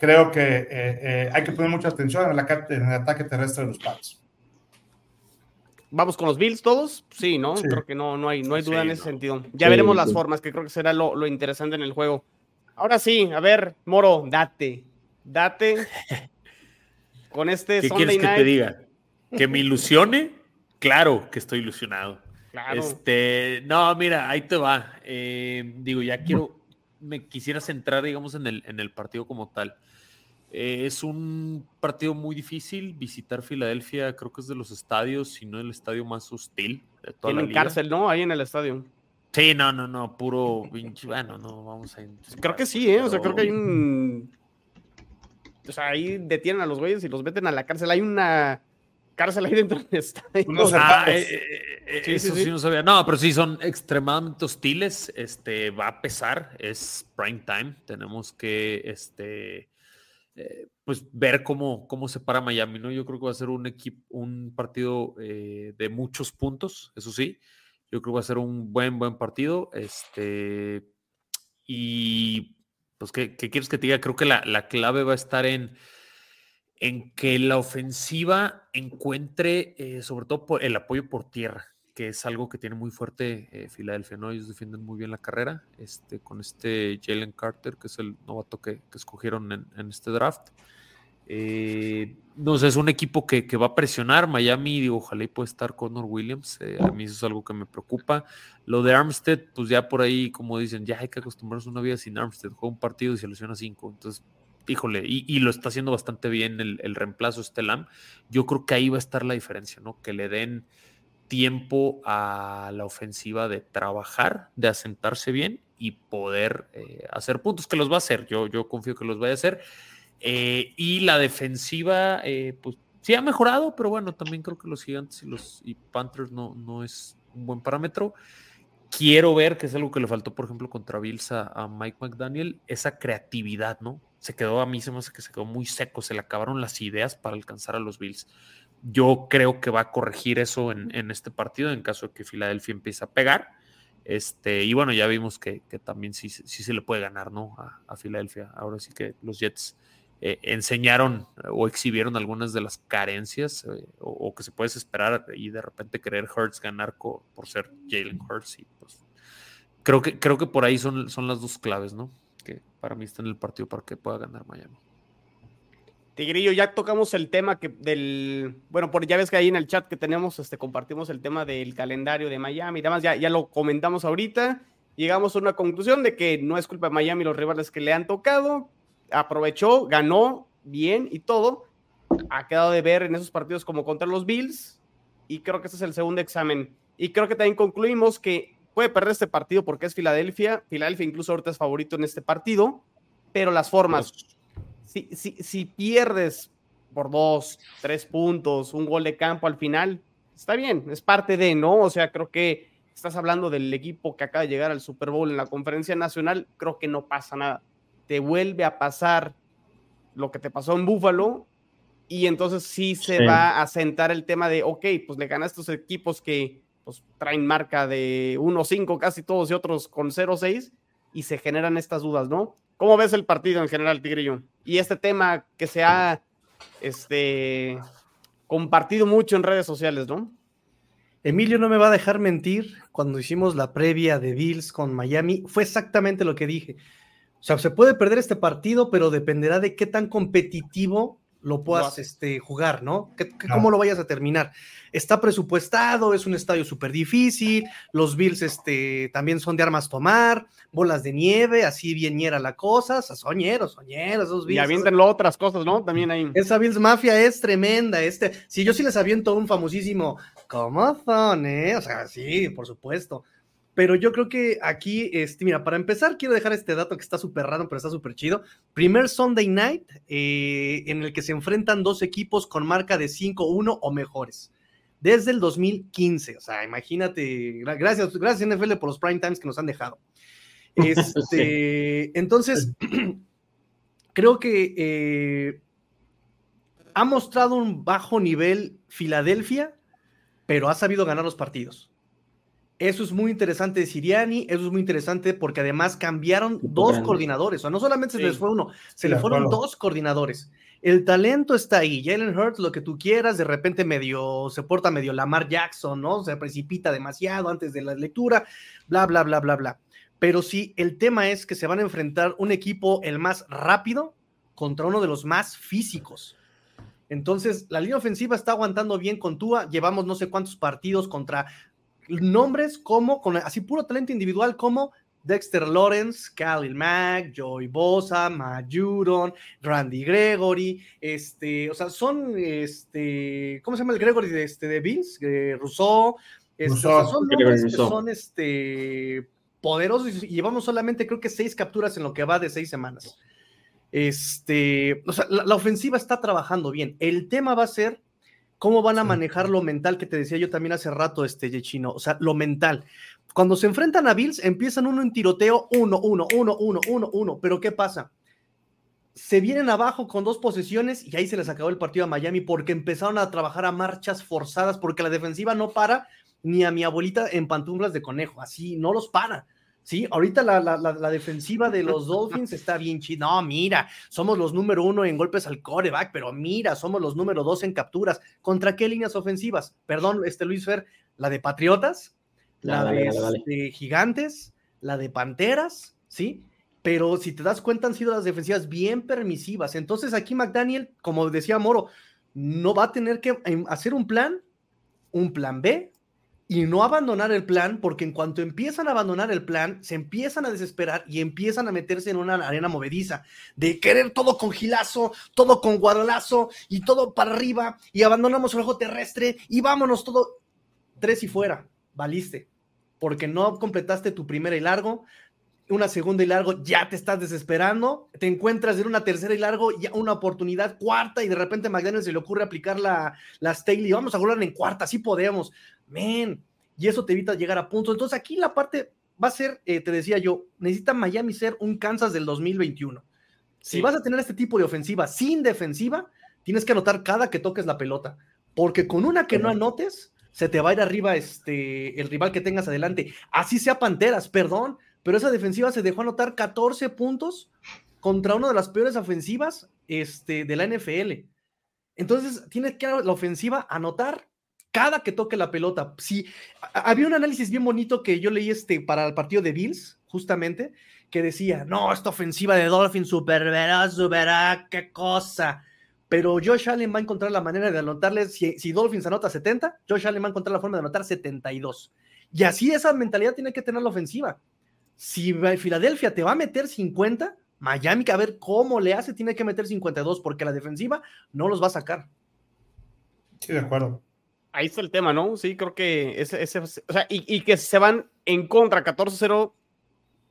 creo que eh, eh, hay que poner mucha atención en, el ataque terrestre de los Pats. ¿Vamos con los Bills todos? Sí, ¿no? Creo que no, no hay, no hay duda en ese sentido. Ya veremos las formas, que creo que será lo, interesante en el juego. Ahora sí, a ver, Moro, date. Date. con este ¿Qué quieres que te diga? ¿Que me ilusione? Claro que estoy ilusionado. Claro. Este, no, mira, ahí te va. Eh, digo, ya quiero, me quisiera centrar, digamos, en el, en el partido como tal. Eh, es un partido muy difícil. Visitar Filadelfia, creo que es de los estadios, si no el estadio más hostil de toda Tienen cárcel, ¿no? Ahí en el estadio. Sí, no, no, no, puro Bueno, no, vamos a. Creo que sí, ¿eh? O sea, creo que hay un. O sea, ahí detienen a los güeyes y los meten a la cárcel. Hay una cárcel ahí dentro de esta. Ah, eh, eh, eso sí, no sabía. No, pero sí, son extremadamente hostiles. Este, va a pesar, es prime time. Tenemos que, este. pues ver cómo, cómo se para Miami, ¿no? Yo creo que va a ser un equipo, un partido de muchos puntos, eso sí. Yo creo que va a ser un buen, buen partido. Este, y pues, ¿qué, quieres que te diga? Creo que la, clave va a estar en, en que la ofensiva encuentre eh, sobre todo por el apoyo por tierra, que es algo que tiene muy fuerte eh, Filadelfia, ¿no? Ellos defienden muy bien la carrera, este, con este Jalen Carter, que es el novato que, escogieron en, este draft. Eh, no sé, es un equipo que, va a presionar. Miami, digo, ojalá y pueda estar Connor Williams. A mí eso es algo que me preocupa. Lo de Armstead, pues ya por ahí, como dicen, ya hay que acostumbrarse una vida sin Armstead. Juega un partido y se lesiona cinco. Entonces, híjole, y, lo está haciendo bastante bien el, el reemplazo Estelam. Yo creo que ahí va a estar la diferencia, ¿no? Que le den tiempo a la ofensiva de trabajar, de asentarse bien y poder eh, hacer puntos, que los va a hacer. Yo, yo confío que los vaya a hacer. Eh, y la defensiva, eh, pues sí ha mejorado, pero bueno, también creo que los gigantes y los y Panthers no, no es un buen parámetro. Quiero ver, que es algo que le faltó, por ejemplo, contra Bills a, Mike McDaniel, esa creatividad, ¿no? Se quedó, a mí se me hace que se quedó muy seco, se le acabaron las ideas para alcanzar a los Bills. Yo creo que va a corregir eso en, este partido en caso de que Filadelfia empiece a pegar. Este, y bueno, ya vimos que, también sí, sí, se le puede ganar, ¿no? A, a Filadelfia. Ahora sí que los Jets eh, enseñaron o exhibieron algunas de las carencias eh, o, que se puede esperar y de repente querer Hurts ganar por ser Jalen Hurts. Y pues, creo, que, creo que por ahí son, son las dos claves, ¿no? Que para mí están en el partido para que pueda ganar Miami. Tigrillo, ya tocamos el tema que del, bueno, por ya ves que ahí en el chat que tenemos, este, compartimos el tema del calendario de Miami y demás, ya, ya lo comentamos ahorita, llegamos a una conclusión de que no es culpa de Miami los rivales que le han tocado, aprovechó, ganó bien y todo. Ha quedado de ver en esos partidos como contra los Bills y creo que ese es el segundo examen. Y creo que también concluimos que puede perder este partido porque es Filadelfia. Filadelfia incluso ahorita es favorito en este partido, pero las formas, si, si, si pierdes por dos, tres puntos, un gol de campo al final, está bien, es parte de, ¿no? O sea, creo que estás hablando del equipo que acaba de llegar al Super Bowl en la conferencia nacional, creo que no pasa nada te vuelve a pasar lo que te pasó en Búfalo y entonces sí se va a sentar el tema de, ok, pues le ganas a estos equipos que pues, traen marca de 1-5 casi todos y otros con 0-6 y se generan estas dudas, ¿no? ¿Cómo ves el partido en general, Tigrillo? Y este tema que se ha este, compartido mucho en redes sociales, ¿no? Emilio no me va a dejar mentir, cuando hicimos la previa de Bills con Miami, fue exactamente lo que dije. O sea, se puede perder este partido, pero dependerá de qué tan competitivo lo puedas este, jugar, ¿no? ¿Cómo lo vayas a terminar? Está presupuestado, es un estadio súper difícil, los Bills este, también son de armas tomar, bolas de nieve, así bien la cosa, soñeros, soñeros, esos Bills. Y aviéntenlo otras cosas, ¿no? También ahí. Esa Bills Mafia es tremenda, este, si yo sí les aviento un famosísimo, ¿cómo son, eh? O sea, sí, por supuesto. Pero yo creo que aquí, este, mira, para empezar, quiero dejar este dato que está súper raro, pero está súper chido. Primer Sunday night eh, en el que se enfrentan dos equipos con marca de 5-1 o mejores. Desde el 2015. O sea, imagínate. Gracias, gracias NFL por los prime times que nos han dejado. Este, Entonces, creo que eh, ha mostrado un bajo nivel Filadelfia, pero ha sabido ganar los partidos. Eso es muy interesante de Siriani, eso es muy interesante porque además cambiaron dos coordinadores, o sea, no solamente se les fue uno, se le fueron dos coordinadores. El talento está ahí, Jalen Hurts, lo que tú quieras, de repente medio, se porta medio Lamar Jackson, ¿no? Se precipita demasiado antes de la lectura, bla, bla, bla, bla, bla. Pero sí, el tema es que se van a enfrentar un equipo el más rápido contra uno de los más físicos. Entonces, la línea ofensiva está aguantando bien con Tua. Llevamos no sé cuántos partidos contra nombres como, con así puro talento individual como Dexter Lawrence, Khalil Mack, Joy Bosa, Majuron, Randy Gregory, este, o sea, son, este, ¿cómo se llama el Gregory de, este, de Vince? Eh, Rousseau, Este, son nombres que son este, poderosos y llevamos solamente creo que seis capturas en lo que va de seis semanas. Este, o sea, la, ofensiva está trabajando bien. El tema va a ser cómo van a manejar lo mental que te decía yo también hace rato, este Chino. O sea, lo mental. Cuando se enfrentan a Bills, empiezan uno en tiroteo, uno, uno, uno, uno, uno, uno. Pero ¿qué pasa? Se vienen abajo con dos posesiones y ahí se les acabó el partido a Miami porque empezaron a trabajar a marchas forzadas porque la defensiva no para ni a mi abuelita en pantumbras de conejo. Así no los para. Sí, ahorita la, la, defensiva de los Dolphins está bien chida. No, mira, somos los número uno en golpes al coreback, pero mira, somos los número dos en capturas. ¿Contra qué líneas ofensivas? Perdón, este Luis Fer, la de Patriotas, la de, este, Gigantes, la de Panteras, ¿sí? Pero si te das cuenta, han sido las defensivas bien permisivas. Entonces aquí McDaniel, como decía Moro, no va a tener que em, hacer un plan, un plan B, y no abandonar el plan, porque en cuanto empiezan a abandonar el plan, se empiezan a desesperar y empiezan a meterse en una arena movediza, de querer todo con gilazo, todo con guadalazo y todo para arriba, y abandonamos el ojo terrestre y vámonos todo tres y fuera, valiste, porque no completaste tu primera y largo, una segunda y largo, ya te estás desesperando, te encuentras en una tercera y largo, ya una oportunidad cuarta y de repente a McDaniel se le ocurre aplicar la, la Staley, vamos a jugar en cuarta, sí podemos, men, y eso te evita llegar a puntos. Entonces aquí la parte va a ser, eh, te decía yo, necesita Miami ser un Kansas del 2021. Si vas a tener este tipo de ofensiva sin defensiva, tienes que anotar cada que toques la pelota, porque con una que no anotes, se te va a ir arriba este, el rival que tengas adelante. Así sea Panteras, perdón, pero esa defensiva se dejó anotar 14 puntos contra una de las peores ofensivas este, de la NFL. Entonces, tiene que la ofensiva anotar cada que toque la pelota. Sí, había un análisis bien bonito que yo leí este para el partido de Bills, justamente, que decía, no, esta ofensiva de Dolphins super verá, verá, qué cosa. Pero Josh Allen va a encontrar la manera de anotarle, si, si Dolphins anota 70, Josh Allen va a encontrar la forma de anotar 72. Y así esa mentalidad tiene que tener la ofensiva. Si Filadelfia te va a meter 50, Miami, a ver cómo le hace, tiene que meter 52, porque la defensiva no los va a sacar. Sí, de acuerdo. Ahí está el tema, ¿no? Sí, creo que ese, ese o sea, y, y que se van en contra 14-0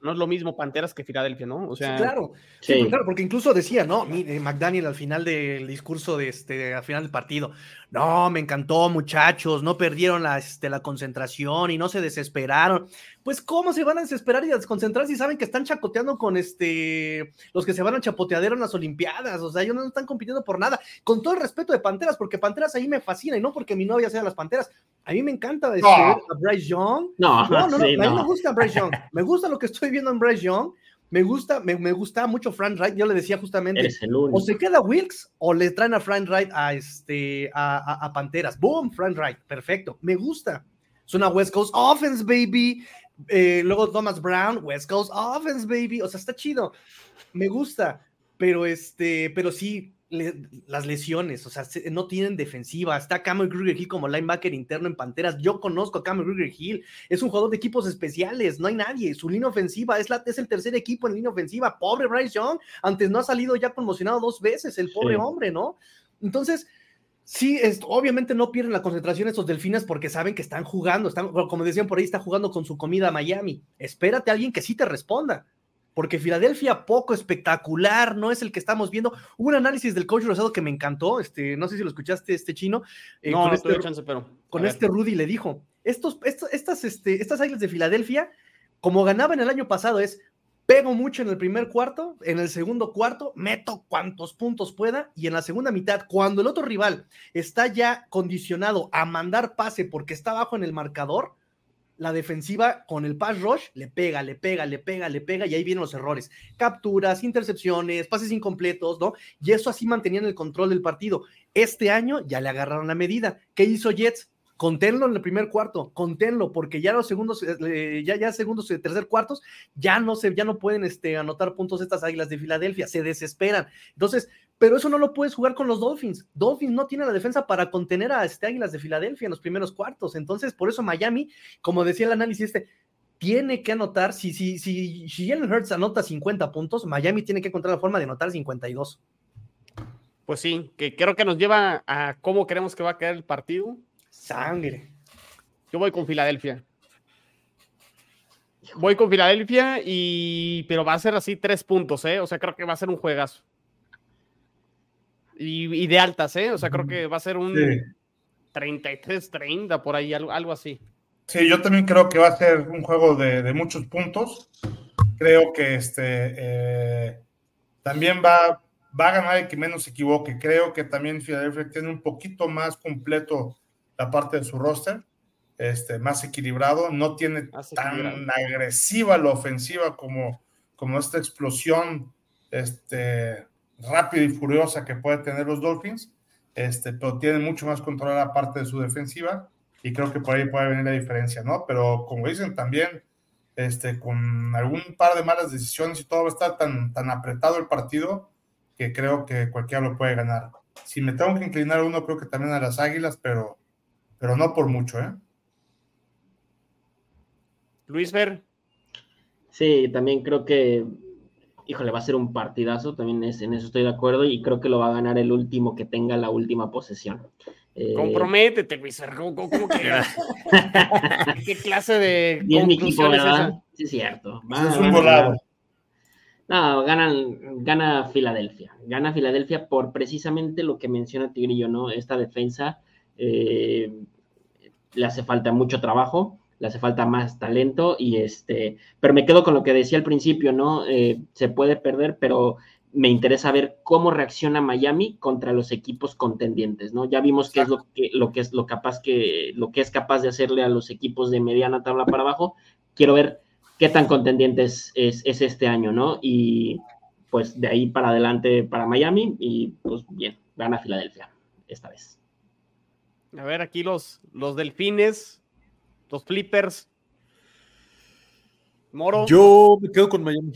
no es lo mismo Panteras que Filadelfia, ¿no? O sea, claro, sí. claro, porque incluso decía, ¿no? Mire, McDaniel al final del discurso de este, al final del partido, no, me encantó, muchachos, no perdieron la, este, la concentración y no se desesperaron. Pues, ¿cómo se van a desesperar y a desconcentrar si saben que están chacoteando con este los que se van a chapoteadero en las Olimpiadas? O sea, ellos no están compitiendo por nada. Con todo el respeto de Panteras, porque Panteras ahí me fascina y no porque mi novia sea las Panteras. A mí me encanta este, a Bryce Young. No, no, no, a mí me gusta Bryce Young. Me gusta lo que estoy viendo en Bryce Young. Me gusta, me, me gusta mucho Frank Wright. Yo le decía justamente, o se queda Wilkes o le traen a Frank Wright a, este, a, a, Panteras. Boom, Frank Wright, perfecto. Me gusta. Es una West Coast Offense, baby. Eh, luego Thomas Brown, West Coast Offense, baby. O sea, está chido. Me gusta. Pero este, pero sí, las lesiones, o sea, no tienen defensiva. Está Cameron Kruger Hill como linebacker interno en Panteras. Yo conozco a Cameron Kruger Hill, es un jugador de equipos especiales, no hay nadie. Su línea ofensiva es, la, es el tercer equipo en línea ofensiva. Pobre Bryce Young, antes no ha salido ya conmocionado dos veces, el pobre hombre, ¿no? Entonces, sí, es, obviamente no pierden la concentración estos delfines porque saben que están jugando, están, como decían por ahí, está jugando con su comida a Miami. Espérate a alguien que sí te responda porque Filadelfia poco espectacular, no es el que estamos viendo. Hubo un análisis del coach Rosado que me encantó, este, no sé si lo escuchaste, este chino. Eh, no, con este, chance, pero. Con este Rudy le dijo: estos, estas, este, estas águilas de Filadelfia, como ganaban el año pasado, es pego mucho en el primer cuarto, en el segundo cuarto, meto cuantos puntos pueda, y en la segunda mitad, cuando el otro rival está ya condicionado a mandar pase porque está abajo en el marcador, la defensiva con el pass rush le pega, le pega, le pega, le pega y ahí vienen los errores. Capturas, intercepciones, pases incompletos, ¿no? Y eso así mantenían el control del partido. Este año ya le agarraron la medida. ¿Qué hizo Jets? Conténlo en el primer cuarto, conténlo, porque ya los segundos, eh, ya, ya segundos y tercer cuartos, ya no se, ya no pueden este, anotar puntos estas águilas de Filadelfia, se desesperan. Entonces, pero eso no lo puedes jugar con los Dolphins. Dolphins no tiene la defensa para contener a este Águilas de Filadelfia en los primeros cuartos. Entonces, por eso Miami, como decía el análisis este, tiene que anotar, si, si, si, si Jalen Hurts anota 50 puntos, Miami tiene que encontrar la forma de anotar 52. Pues sí, que creo que nos lleva a cómo creemos que va a quedar el partido. Sangre. Yo voy con Filadelfia. Voy con Filadelfia y. Pero va a ser así tres puntos, ¿eh? O sea, creo que va a ser un juegazo. Y, de altas, ¿eh? O sea, creo que va a ser un 33-30, por ahí, algo, algo, así. Sí, yo también creo que va a ser un juego de, muchos puntos. Creo que este eh, también va, va a ganar el que menos se equivoque. Creo que también Filadelfia tiene un poquito más completo la parte de su roster este, más equilibrado, no tiene tan agresiva la ofensiva como, como esta explosión este, rápida y furiosa que puede tener los Dolphins, este, pero tiene mucho más control la parte de su defensiva y creo que por ahí puede venir la diferencia, ¿no? Pero como dicen también, este, con algún par de malas decisiones y todo va a estar tan, tan apretado el partido que creo que cualquiera lo puede ganar. Si me tengo que inclinar uno, creo que también a las Águilas, pero, pero no por mucho, ¿eh? Luis Ver. Sí, también creo que, híjole, va a ser un partidazo, también es, en eso estoy de acuerdo y creo que lo va a ganar el último que tenga la última posesión. Eh, Comprométete, Luis ¿cómo, que? ¿Qué clase de Bien mi equipo, ¿verdad? Sí, es cierto. es un volado. No, ganan, gana Filadelfia. Gana Filadelfia por precisamente lo que menciona Tigrillo, ¿no? Esta defensa eh, le hace falta mucho trabajo le hace falta más talento y este, pero me quedo con lo que decía al principio, ¿no? Eh, se puede perder, pero me interesa ver cómo reacciona Miami contra los equipos contendientes, ¿no? Ya vimos qué es lo que, lo que es lo capaz que, lo que es capaz de hacerle a los equipos de mediana tabla para abajo. Quiero ver qué tan contendientes es, es este año, ¿no? Y pues de ahí para adelante para Miami y pues bien, gana Filadelfia esta vez. A ver, aquí los, los delfines los flippers. Moro. Yo me quedo con Miami.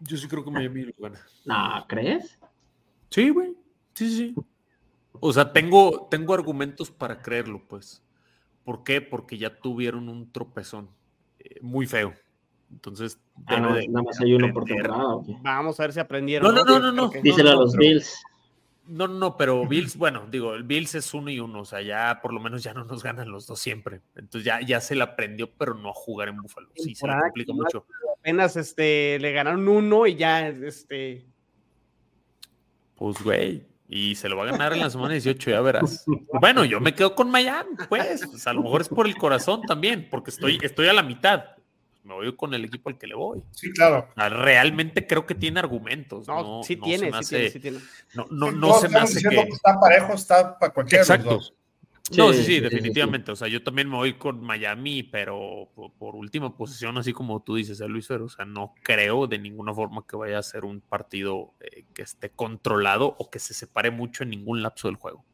Yo sí creo que Miami lo gana. No, ¿crees? Sí, güey. Sí, sí. O sea, tengo, tengo argumentos para creerlo, pues. ¿Por qué? Porque ya tuvieron un tropezón eh, muy feo. Entonces, ah, nada más hay uno por temporada. Vamos a ver si aprendieron. No, no, no, no. Díselo a los Bills. No, no, pero Bills, bueno, digo, el Bills es uno y uno, o sea, ya por lo menos ya no nos ganan los dos siempre. Entonces ya, ya se le aprendió, pero no a jugar en Buffalo. Sí, se le complica mucho. Apenas este, le ganaron uno y ya, este. Pues, güey, y se lo va a ganar en la semana 18, ya verás. Bueno, yo me quedo con Miami, pues, pues, a lo mejor es por el corazón también, porque estoy, estoy a la mitad me voy con el equipo al que le voy. Sí, claro. Realmente creo que tiene argumentos. No, sí, tiene, sí, tiene, No, no, no se me hace que... Está parejo, está para cualquiera Exacto. de los dos. No, sí, sí, definitivamente. O sea, yo también me voy con Miami, pero por, última posición, así como tú dices, ¿eh, Luis Fer, o sea, no creo de ninguna forma que vaya a ser un partido eh, que esté controlado o que se separe mucho en ningún lapso del juego.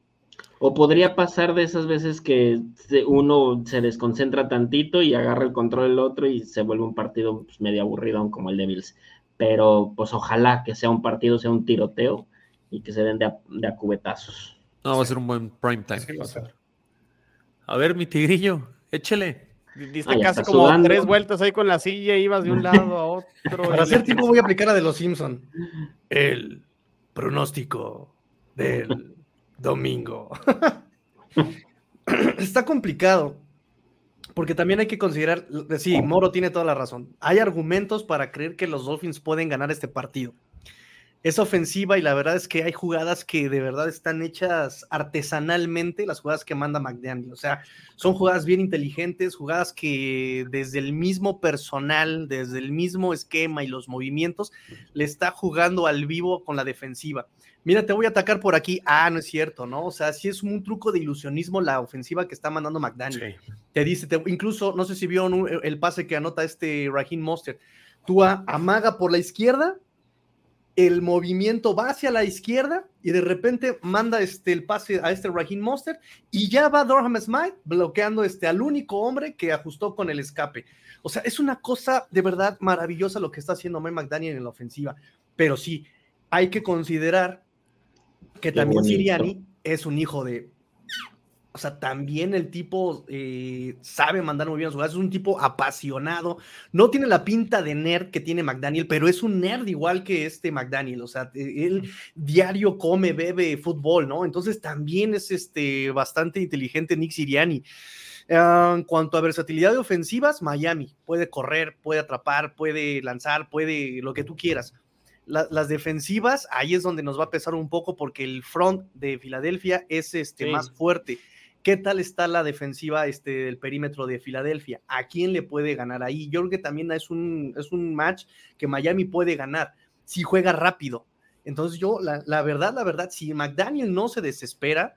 O podría pasar de esas veces que uno se desconcentra tantito y agarra el control del otro y se vuelve un partido pues, medio aburrido como el de Bills. Pero pues ojalá que sea un partido, sea un tiroteo y que se den de a, de cubetazos. No, va a ser un buen prime time. a, ver, mi tigrillo, échele. Diste casi como tres vueltas ahí con la silla, ibas de un lado a otro. Para hacer tiempo voy a aplicar a de los Simpson. El pronóstico del domingo. Está complicado. Porque también hay que considerar, sí, Moro tiene toda la razón. Hay argumentos para creer que los Dolphins pueden ganar este partido. Es ofensiva y la verdad es que hay jugadas que de verdad están hechas artesanalmente, las jugadas que manda McDaniel. O sea, son jugadas bien inteligentes, jugadas que desde el mismo personal, desde el mismo esquema y los movimientos, le está jugando al vivo con la defensiva mira, te voy a atacar por aquí. Ah, no es cierto, ¿no? O sea, sí es un truco de ilusionismo la ofensiva que está mandando McDaniel. Te dice, incluso, no sé si vio el pase que anota este Raheem Monster. Tú amaga por la izquierda, el movimiento va hacia la izquierda y de repente manda este, el pase a este Raheem Monster y ya va Durham Smite bloqueando este, al único hombre que ajustó con el escape. O sea, es una cosa de verdad maravillosa lo que está haciendo Mike McDaniel en la ofensiva. Pero sí, hay que considerar que también Siriani es un hijo de. O sea, también el tipo eh, sabe mandar muy bien su es un tipo apasionado. No tiene la pinta de nerd que tiene McDaniel, pero es un nerd igual que este McDaniel. O sea, e, él diario come, bebe fútbol, ¿no? Entonces también es este, bastante inteligente Nick Siriani. Ah, en cuanto a versatilidad de ofensivas, Miami puede correr, puede atrapar, puede lanzar, puede lo que tú quieras. Las defensivas, ahí es donde nos va a pesar un poco porque el front de Filadelfia es este, más fuerte. ¿Qué tal está la defensiva este, del perímetro de Filadelfia? ¿A quién le puede ganar ahí? Yo creo que también es un, es un match que Miami puede ganar si juega rápido. Entonces yo, la, la verdad, la verdad, si McDaniel no se desespera,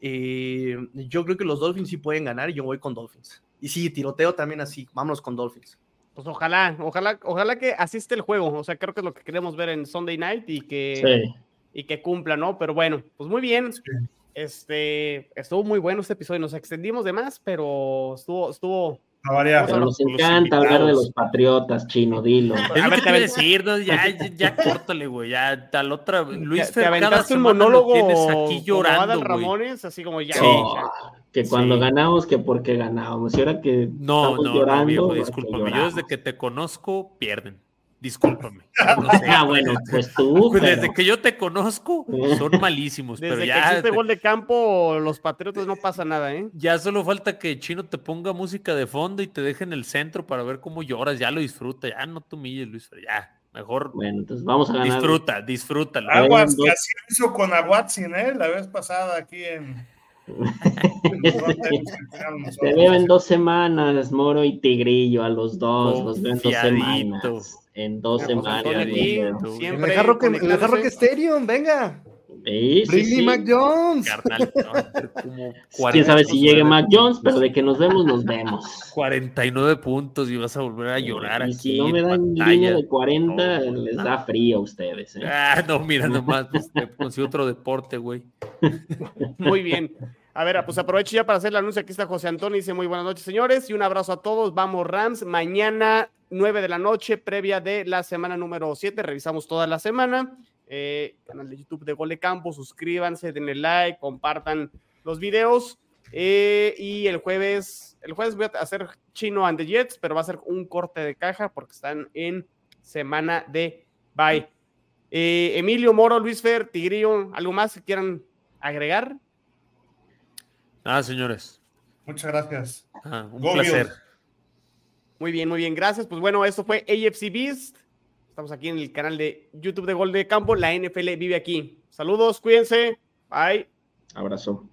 eh, yo creo que los Dolphins sí pueden ganar y yo voy con Dolphins. Y sí, tiroteo también así, vámonos con Dolphins. Pues ojalá, ojalá, ojalá que asiste el juego. O sea, creo que es lo que queremos ver en Sunday Night y que, y que cumpla, ¿no? Pero bueno, pues muy bien. Este, estuvo muy bueno este episodio, nos extendimos de más, pero estuvo, estuvo. Pero nos encanta hablar de los patriotas, chino, dilo. a ver, te decir, ya, ya, ya córtale, güey, ya tal otra. Luis te, aventaste un monólogo tienes aquí llorando, Ramones, así como ya. Que cuando ganamos, que porque ganábamos. Y ahora que no, no, llorando, no, viejo, discúlpame. Yo desde que te conozco, pierden. Discúlpame. ah, bueno, pues tú. Pues desde que yo te conozco, son malísimos. Desde pero ya. Que hiciste gol de campo, los patriotas no pasa nada, ¿eh? Ya solo falta que Chino te ponga música de fondo y te deje en el centro para ver cómo lloras. Ya lo disfruta, ya no te humilles, Luis, ya. Mejor. Bueno, entonces vamos a ganar. Disfruta, disfrútalo. Aguas, que así hizo con Aguatzin, ¿eh? La vez pasada aquí en. Te veo en dos semanas, Moro y Tigrillo, a los dos, los veo en dos semanas en dos semanas. siempre el jarro que, el Estéreo, venga. Sí, sí, Mac Jones. Quién sabe si llegue Mac Jones, pero de que nos vemos, nos vemos. 49 puntos y vas a volver a llorar. Y si no me dan línea de 40, les da frío a ustedes. ¿eh? Ah, no, mira nomás, pues, consigo otro deporte, güey. Muy bien. A ver, pues aprovecho ya para hacer el anuncio. Aquí está José Antonio. Dice muy buenas noches, señores, y un abrazo a todos. Vamos, Rams. Mañana 9 de la noche, previa de la semana número 7. Revisamos toda la semana. Eh, canal de YouTube de Gole Campo, suscríbanse, denle like, compartan los videos. Eh, y el jueves, el jueves voy a hacer Chino and the Jets, pero va a ser un corte de caja porque están en semana de bye. Eh, Emilio Moro, Luis Fer, Tigrillo, ¿algo más que quieran agregar? Nada, señores. Muchas gracias. Ah, un placer. Muy bien, muy bien, gracias. Pues bueno, esto fue AFC Beast. Estamos aquí en el canal de YouTube de Gol de Campo. La NFL vive aquí. Saludos, cuídense. Bye. Abrazo.